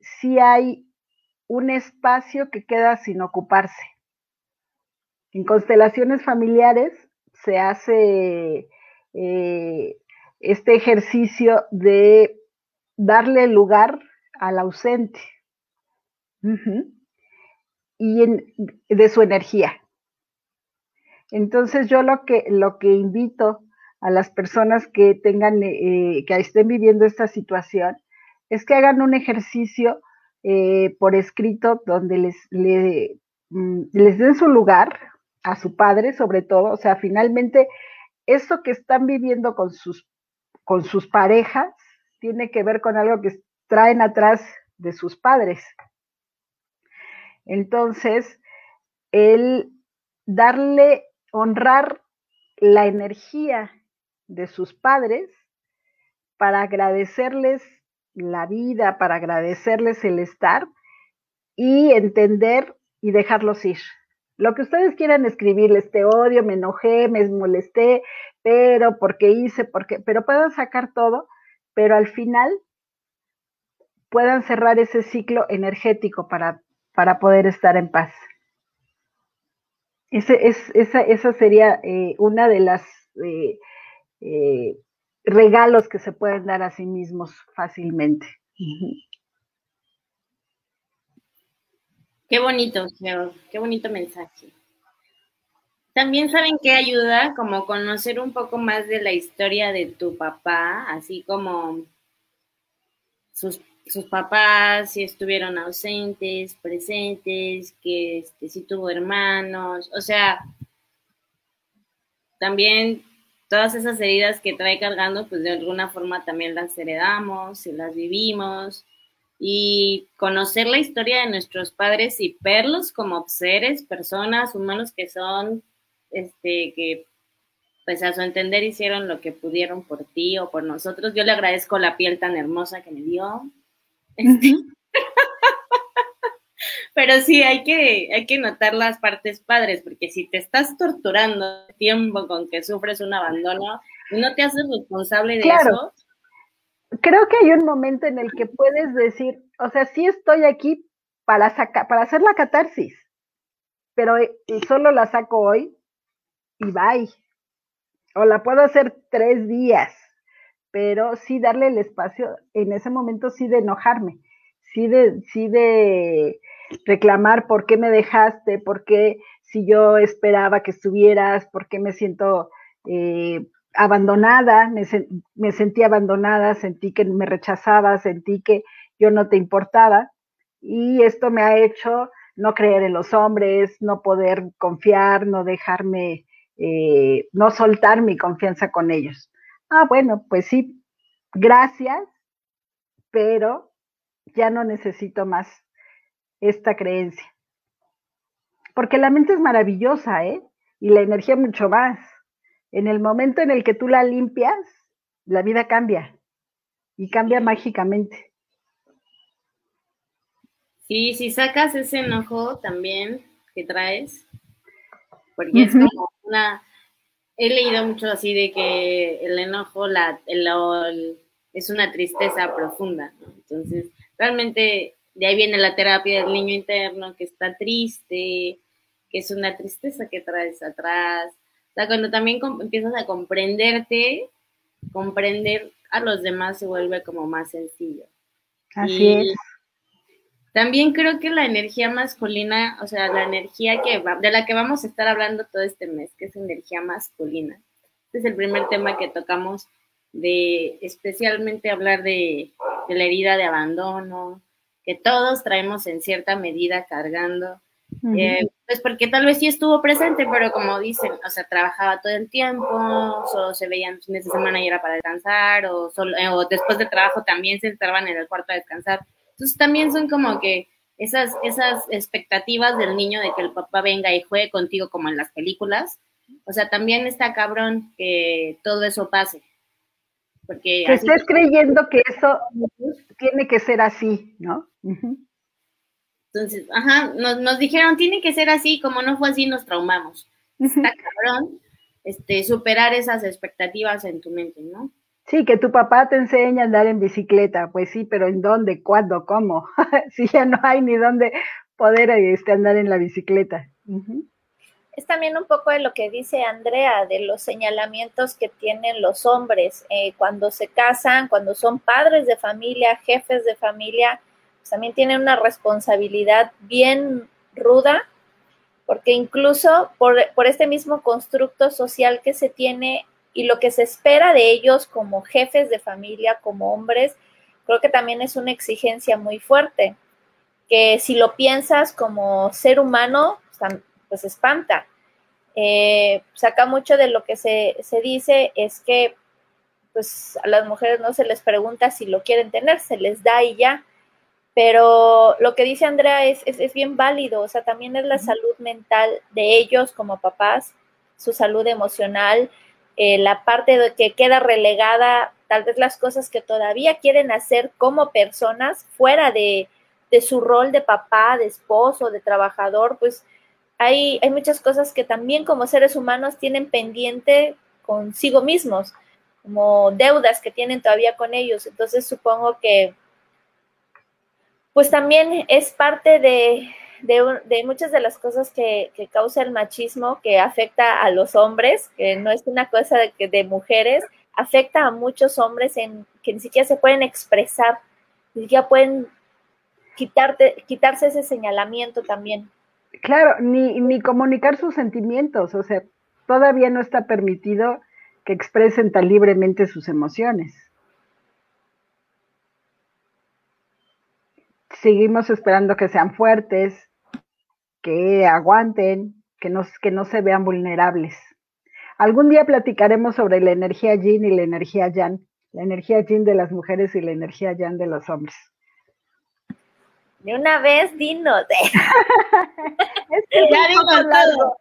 sí hay un espacio que queda sin ocuparse. En constelaciones familiares se hace eh, este ejercicio de darle lugar al ausente. Y de su energía. Entonces yo lo que, lo que invito a las personas que tengan, eh, que estén viviendo esta situación, es que hagan un ejercicio eh, por escrito donde les, mm, les den su lugar, a su padre sobre todo, o sea, finalmente esto que están viviendo con sus, con sus parejas tiene que ver con algo que traen atrás de sus padres. Entonces, el darle, honrar la energía de sus padres para agradecerles la vida, para agradecerles el estar y entender y dejarlos ir. Lo que ustedes quieran escribirles, te odio, me enojé, me molesté, pero porque hice, porque, pero puedan sacar todo, pero al final puedan cerrar ese ciclo energético para, para poder estar en paz. Esa sería eh, una de las eh, eh, regalos que se pueden dar a sí mismos fácilmente. Qué bonito, qué bonito mensaje. También saben que ayuda como conocer un poco más de la historia de tu papá, así como sus, papás, si estuvieron ausentes, presentes, que este, si tuvo hermanos, o sea, también todas esas heridas que trae cargando, pues de alguna forma también las heredamos y las vivimos. Y conocer la historia de nuestros padres y verlos como seres, personas, humanos que son, este, que pues a su entender hicieron lo que pudieron por ti o por nosotros. Yo le agradezco la piel tan hermosa que me dio. Este, pero sí, hay que, hay que notar las partes padres, porque si te estás torturando el tiempo con que sufres un abandono no te haces responsable de eso. Creo que hay un momento en el que puedes decir, o sea, sí estoy aquí para, sacar, para hacer la catarsis, pero eh, solo la saco hoy y bye. O la puedo hacer tres días, pero sí darle el espacio, en ese momento sí de enojarme, sí de, sí de reclamar por qué me dejaste, por qué si yo esperaba que estuvieras, por qué me siento eh, abandonada, me, me, sentí abandonada, sentí que me rechazaba, sentí que yo no te importaba y esto me ha hecho no creer en los hombres, no poder confiar, no dejarme, eh, no soltar mi confianza con ellos. Ah, bueno, pues sí, gracias, pero ya no necesito más esta creencia. Porque la mente es maravillosa, ¿eh? Y la energía mucho más. En el momento en el que tú la limpias, la vida cambia. Y cambia mágicamente. Sí, si sacas ese enojo también que traes, porque es como una... He leído mucho así de que el enojo la, es una tristeza profunda, ¿no? Entonces, realmente de ahí viene la terapia del niño interno que está triste, que es una tristeza que traes atrás. O sea, cuando también empiezas a comprenderte, comprender a los demás se vuelve como más sencillo. Así es. También creo que la energía masculina, o sea, la energía que de la que vamos a estar hablando todo este mes, que es energía masculina. Este es el primer tema que tocamos de especialmente hablar de, de la herida de abandono, que todos traemos en cierta medida cargando. Eh, pues porque tal vez sí estuvo presente, pero como dicen, o sea, trabajaba todo el tiempo, solo se veían fines de semana y era para descansar, o, solo, eh, o después de trabajo también se entraban en el cuarto a descansar. Entonces también son como que esas, esas expectativas del niño de que el papá venga y juegue contigo como en las películas. O sea, también está cabrón que todo eso pase. Porque que estés creyendo que eso tiene que ser así, ¿no? Entonces, ajá, nos, nos, dijeron, tiene que ser así, como no fue así, nos traumamos. Está cabrón, este, superar esas expectativas en tu mente, ¿no? Sí, que tu papá te enseña a andar en bicicleta, pues sí, pero ¿en dónde, cuándo, cómo? si ya no hay ni dónde poder este, andar en la bicicleta. Es también un poco de lo que dice Andrea, de los señalamientos que tienen los hombres eh, cuando se casan, cuando son padres de familia, jefes de familia, pues también tienen una responsabilidad bien ruda, porque incluso por, por este mismo constructo social que se tiene y lo que se espera de ellos como jefes de familia, como hombres, creo que también es una exigencia muy fuerte, que si lo piensas como ser humano, pues espanta. Eh, saca mucho de lo que se, dice es que pues a las mujeres no se les pregunta si lo quieren tener, se les da y ya. Pero lo que dice Andrea es, es, bien válido, o sea, también es la salud mental de ellos como papás, su salud emocional, eh, la parte de que queda relegada tal vez las cosas que todavía quieren hacer como personas fuera de, de su rol de papá, de esposo, de trabajador, pues hay, hay muchas cosas que también como seres humanos tienen pendiente consigo mismos, como deudas que tienen todavía con ellos. Entonces supongo que pues también es parte de, de, muchas de las cosas que, que, causa el machismo, que afecta a los hombres, que no es una cosa de, de mujeres, afecta a muchos hombres en que ni siquiera se pueden expresar, ni siquiera pueden quitarte, quitarse ese señalamiento también. Claro, ni, ni comunicar sus sentimientos, o sea, todavía no está permitido que expresen tan libremente sus emociones. Seguimos esperando que sean fuertes, que aguanten, que no, que no se vean vulnerables. Algún día platicaremos sobre la energía yin y la energía yang, la energía yin de las mujeres y la energía yang de los hombres. De una vez, dinos. es, que es, un poco largo,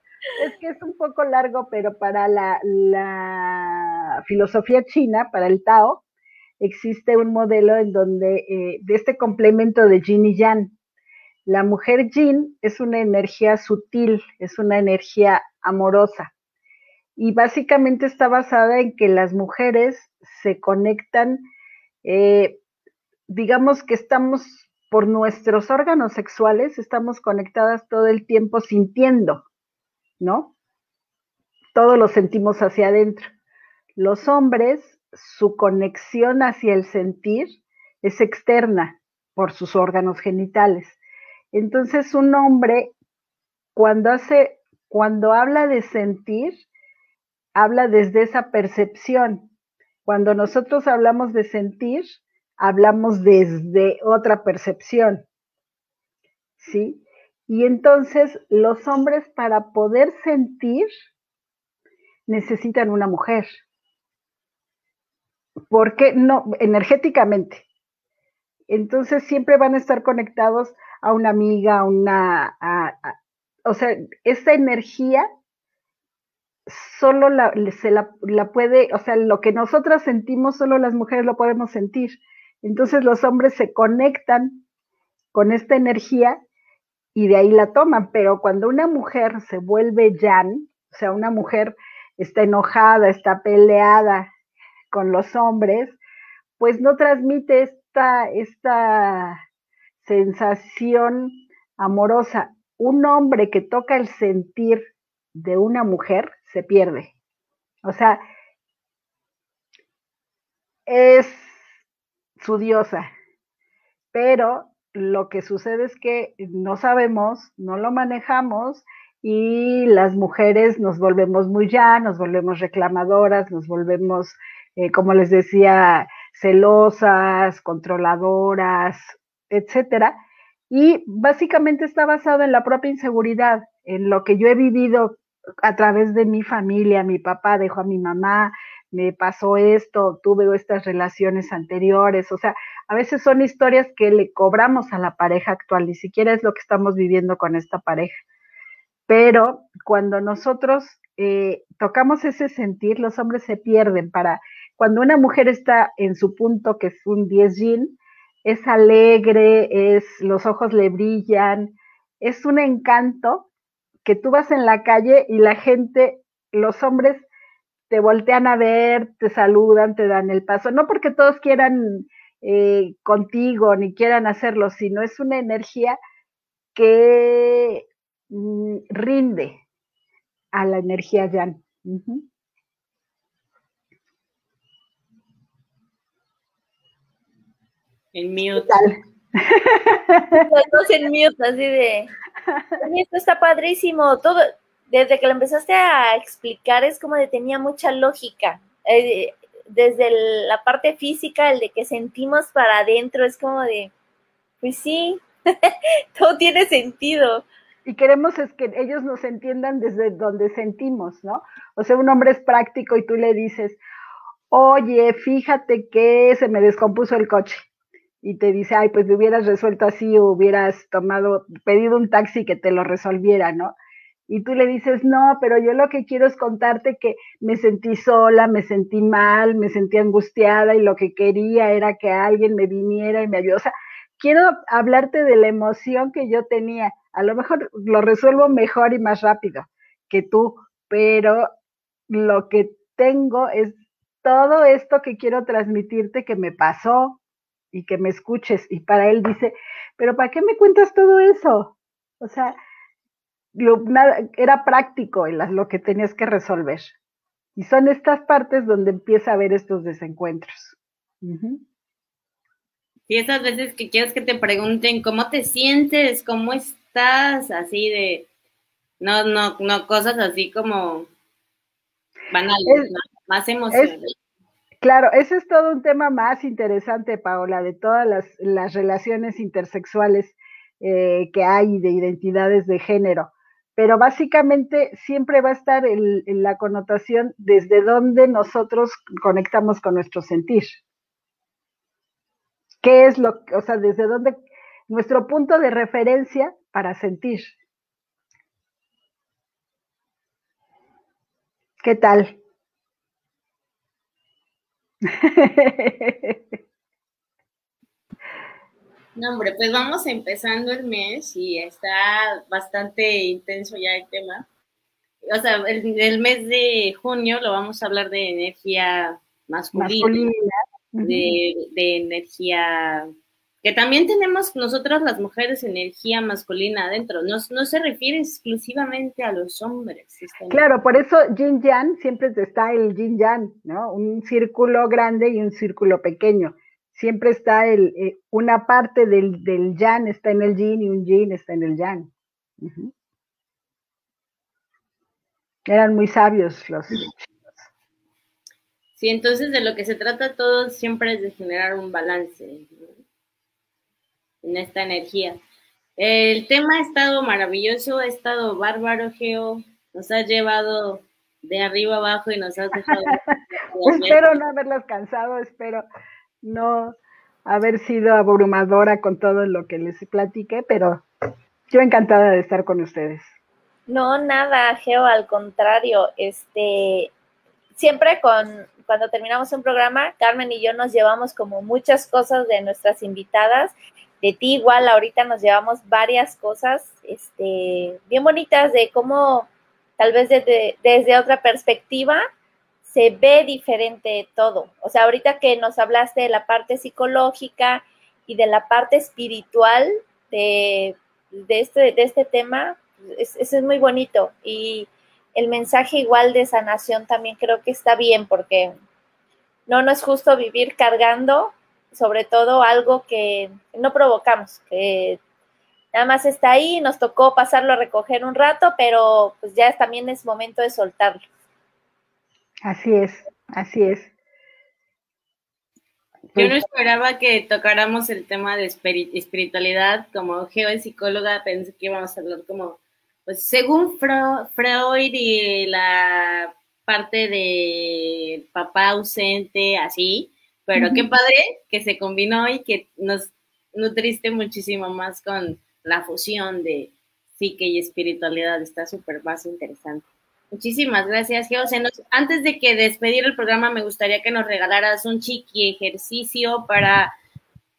es que es un poco largo, pero para la, la filosofía china, para el Tao, existe un modelo en donde eh, de este complemento de yin y yang, la mujer yin es una energía sutil, es una energía amorosa. Y básicamente está basada en que las mujeres se conectan, eh, digamos que estamos por nuestros órganos sexuales, estamos conectadas todo el tiempo sintiendo, ¿no? Todo lo sentimos hacia adentro. Los hombres, su conexión hacia el sentir es externa por sus órganos genitales. Entonces, un hombre, cuando hace, cuando habla de sentir, habla desde esa percepción. Cuando nosotros hablamos de sentir, hablamos desde otra percepción. ¿Sí? Y entonces los hombres para poder sentir necesitan una mujer. Porque no, energéticamente. Entonces siempre van a estar conectados a una amiga, a una, o sea, esa energía solo la, se la, la, puede, o sea, lo que nosotras sentimos, solo las mujeres lo podemos sentir. Entonces los hombres se conectan con esta energía y de ahí la toman, pero cuando una mujer se vuelve yan, o sea, una mujer está enojada, está peleada con los hombres, pues no transmite esta, esta sensación amorosa. Un hombre que toca el sentir de una mujer se pierde. O sea, es su diosa, pero lo que sucede es que no sabemos, no lo manejamos y las mujeres nos volvemos muy ya, nos volvemos reclamadoras, nos volvemos, eh, como les decía, celosas, controladoras, etcétera. Y básicamente está basado en la propia inseguridad, en lo que yo he vivido a través de mi familia. Mi papá dejó a mi mamá, me pasó esto, tuve estas relaciones anteriores. O sea, a veces son historias que le cobramos a la pareja actual, ni siquiera es lo que estamos viviendo con esta pareja. Pero cuando nosotros eh, tocamos ese sentir, los hombres se pierden para, cuando una mujer está en su punto, que es un 10 yin, es alegre, es, los ojos le brillan, es un encanto que tú vas en la calle y la gente, los hombres te voltean a ver, te saludan, te dan el paso, no porque todos quieran eh, contigo ni quieran hacerlo, sino es una energía que mm, rinde a la energía Jan. En mute. Todos en mute, así de. Esto está padrísimo. Todo, desde que lo empezaste a explicar, es como de tenía mucha lógica. Eh, desde la parte física, el de que sentimos para adentro, es como de, pues sí, todo tiene sentido. Y queremos es que ellos nos entiendan desde donde sentimos, ¿no? O sea, un hombre es práctico y tú le dices, oye, fíjate que se me descompuso el coche y te dice, ay, pues lo hubieras resuelto así o hubieras tomado, pedido un taxi que te lo resolviera, ¿no? y tú le dices, no, pero yo lo que quiero es contarte que me sentí sola, me sentí mal, me sentí angustiada y lo que quería era que alguien me viniera y me ayudara. O sea, quiero hablarte de la emoción que yo tenía. A lo mejor lo resuelvo mejor y más rápido que tú, pero lo que tengo es todo esto que quiero transmitirte que me pasó y que me escuches. Y para él dice, pero ¿para qué me cuentas todo eso? O sea, era práctico lo que tenías que resolver. Y son estas partes donde empieza a haber estos desencuentros. Y esas veces que quieres que te pregunten cómo te sientes, cómo estás, así de, no, no, no, cosas así como banales, más emocionales. Claro, ese es todo un tema más interesante, Paola, de todas las, relaciones intersexuales eh, que hay de identidades de género pero básicamente siempre va a estar la connotación desde donde nosotros conectamos con nuestro sentir. ¿Qué es lo, o sea, desde dónde, nuestro punto de referencia para sentir? ¿Qué tal? No, hombre, pues vamos empezando el mes y está bastante intenso ya el tema. O sea, el, mes de junio lo vamos a hablar de energía masculina, De, energía que también tenemos nosotras las mujeres energía masculina adentro, no, no se refiere exclusivamente a los hombres. Claro, por eso yin yang siempre está el yin yang, ¿no? Un círculo grande y un círculo pequeño siempre está el, eh, una parte del, del yan está en el yin y un yin está en el yang. Eran muy sabios los Sí, entonces de lo que se trata todo siempre es de generar un balance en esta energía. El tema ha estado maravilloso, ha estado bárbaro, Geo, nos ha llevado de arriba abajo y nos has dejado... espero no haberlos cansado, espero no haber sido abrumadora con todo lo que les platiqué, pero yo encantada de estar con ustedes. No, nada, Geo, al contrario, este, siempre con, cuando terminamos un programa, Carmen y yo nos llevamos como muchas cosas de nuestras invitadas, de ti igual, ahorita nos llevamos varias cosas, este, bien bonitas de cómo, tal vez desde, desde otra perspectiva, se ve diferente todo. O sea, ahorita que nos hablaste de la parte psicológica y de la parte espiritual de, este, de este tema, eso es, muy bonito. Y el mensaje igual de sanación también creo que está bien porque no, no es justo vivir cargando sobre todo algo que no provocamos, que nada más está ahí, nos tocó pasarlo a recoger un rato, pero pues ya también es momento de soltarlo. Así es, así es. Yo no pues esperaba que tocáramos el tema de espiritualidad como geopsicóloga, pensé que íbamos a hablar como, pues según Freud y la parte de papá ausente, así, pero qué padre que se combinó y que nos nutriste muchísimo más con la fusión de psique y espiritualidad, está súper más interesante. Muchísimas gracias, Geo. antes de que despedir el programa, me gustaría que nos regalaras un chiqui ejercicio para,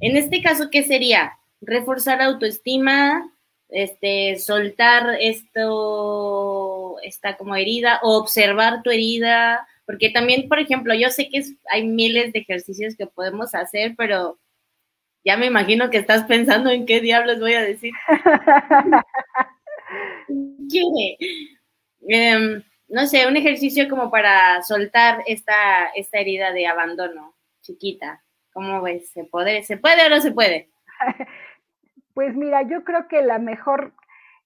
en este caso, ¿qué sería? Reforzar autoestima, este, soltar esto, esta como herida, o observar tu herida, porque también, por ejemplo, yo sé que hay miles de ejercicios que podemos hacer, pero ya me imagino que estás pensando en qué diablos voy a decir. Em, no sé, un ejercicio como para soltar esta, esta herida de abandono chiquita. ¿Cómo ves? ¿Se puede, ¿Se puede o no se puede? Pues mira, yo creo que la mejor,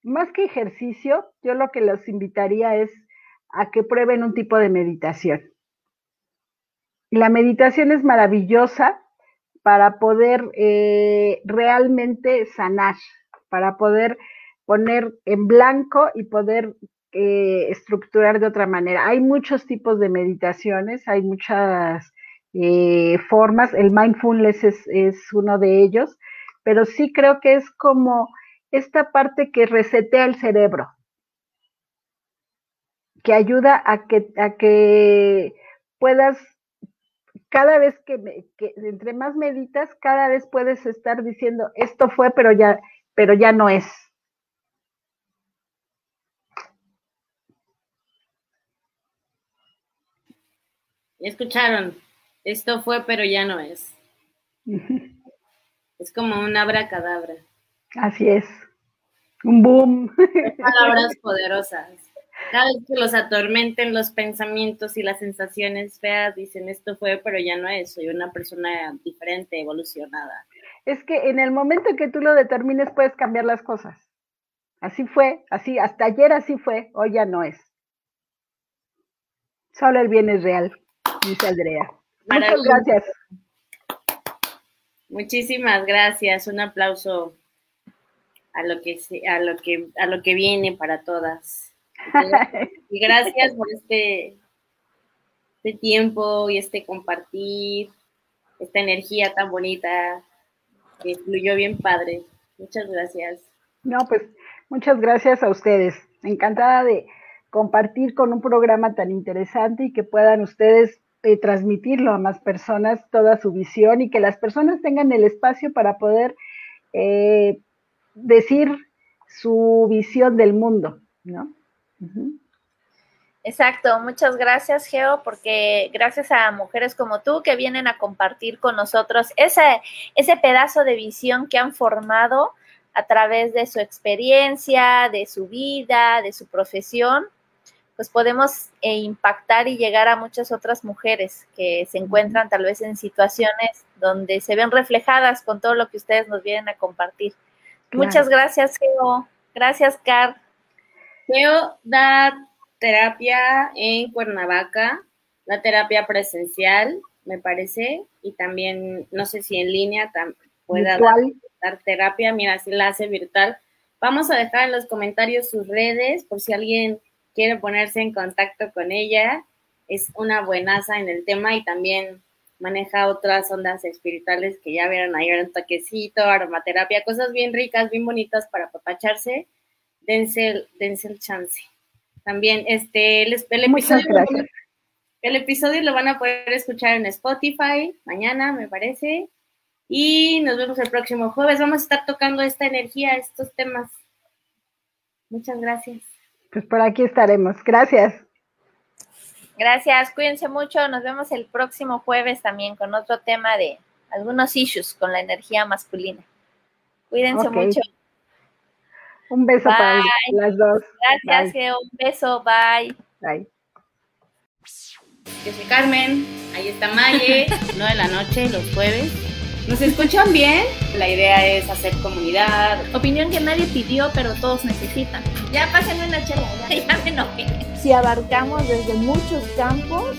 más que ejercicio, yo lo que los invitaría es a que prueben un tipo de meditación. La meditación es maravillosa para poder eh, realmente sanar, para poder poner en blanco y poder eh, estructurar de otra manera. Hay muchos tipos de meditaciones, hay muchas eh, formas, el mindfulness es, es, uno de ellos, pero sí creo que es como esta parte que resetea el cerebro. Que ayuda a que, a que puedas, cada vez que, que, entre más meditas, cada vez puedes estar diciendo, esto fue, pero ya, pero ya no es. Escucharon, esto fue, pero ya no es. es como un abracadabra. Así es. Un boom. Palabras poderosas. Cada vez que los atormenten los pensamientos y las sensaciones feas, dicen esto fue, pero ya no es, soy una persona diferente, evolucionada. Es que en el momento que tú lo determines puedes cambiar las cosas. Así fue, así, hasta ayer así fue, hoy ya no es. Solo el bien es real, dice Andrea. Muchas gracias. Muchísimas gracias. Un aplauso a lo que a lo que a lo que viene para todas. Y gracias por este, este tiempo y este compartir, esta energía tan bonita que fluyó bien padre. Muchas gracias. No, pues muchas gracias a ustedes. Encantada de compartir con un programa tan interesante y que puedan ustedes eh, transmitirlo a más personas, toda su visión y que las personas tengan el espacio para poder eh, decir su visión del mundo, ¿no? Exacto, muchas gracias Geo, porque gracias a mujeres como tú que vienen a compartir con nosotros ese, ese pedazo de visión que han formado a través de su experiencia, de su vida, de su profesión, pues podemos eh, impactar y llegar a muchas otras mujeres que se encuentran tal vez en situaciones donde se ven reflejadas con todo lo que ustedes nos vienen a compartir. Muchas gracias, Geo. Gracias, Car. Geo da terapia en Cuernavaca, la terapia presencial, me parece, y también, no sé si en línea pueda dar, dar, terapia, mira, si la hace virtual. Vamos a dejar en los comentarios sus redes por si alguien quiere ponerse en contacto con ella, es una buenaza en el tema y también maneja otras ondas espirituales que ya vieron ayer un toquecito, aromaterapia, cosas bien ricas, bien bonitas para apapacharse. Dense, dense el chance. También este el, episodio el episodio lo van a poder escuchar en Spotify mañana, me parece. Y nos vemos el próximo jueves. Vamos a estar tocando esta energía, estos temas. Muchas gracias. Pues por aquí estaremos. Gracias. Gracias, cuídense mucho. Nos vemos el próximo jueves también con otro tema de algunos issues con la energía masculina. Cuídense mucho. Un beso para las dos. Gracias, Geo. Un beso. Bye. Bye. Yo soy Carmen. Ahí está Maye. no de la noche, los jueves. ¿Nos escuchan bien? La idea es hacer comunidad. Opinión que nadie pidió, pero todos necesitan. Ya pásenme una chela, ya, ya me enojé. Si abarcamos desde muchos campos,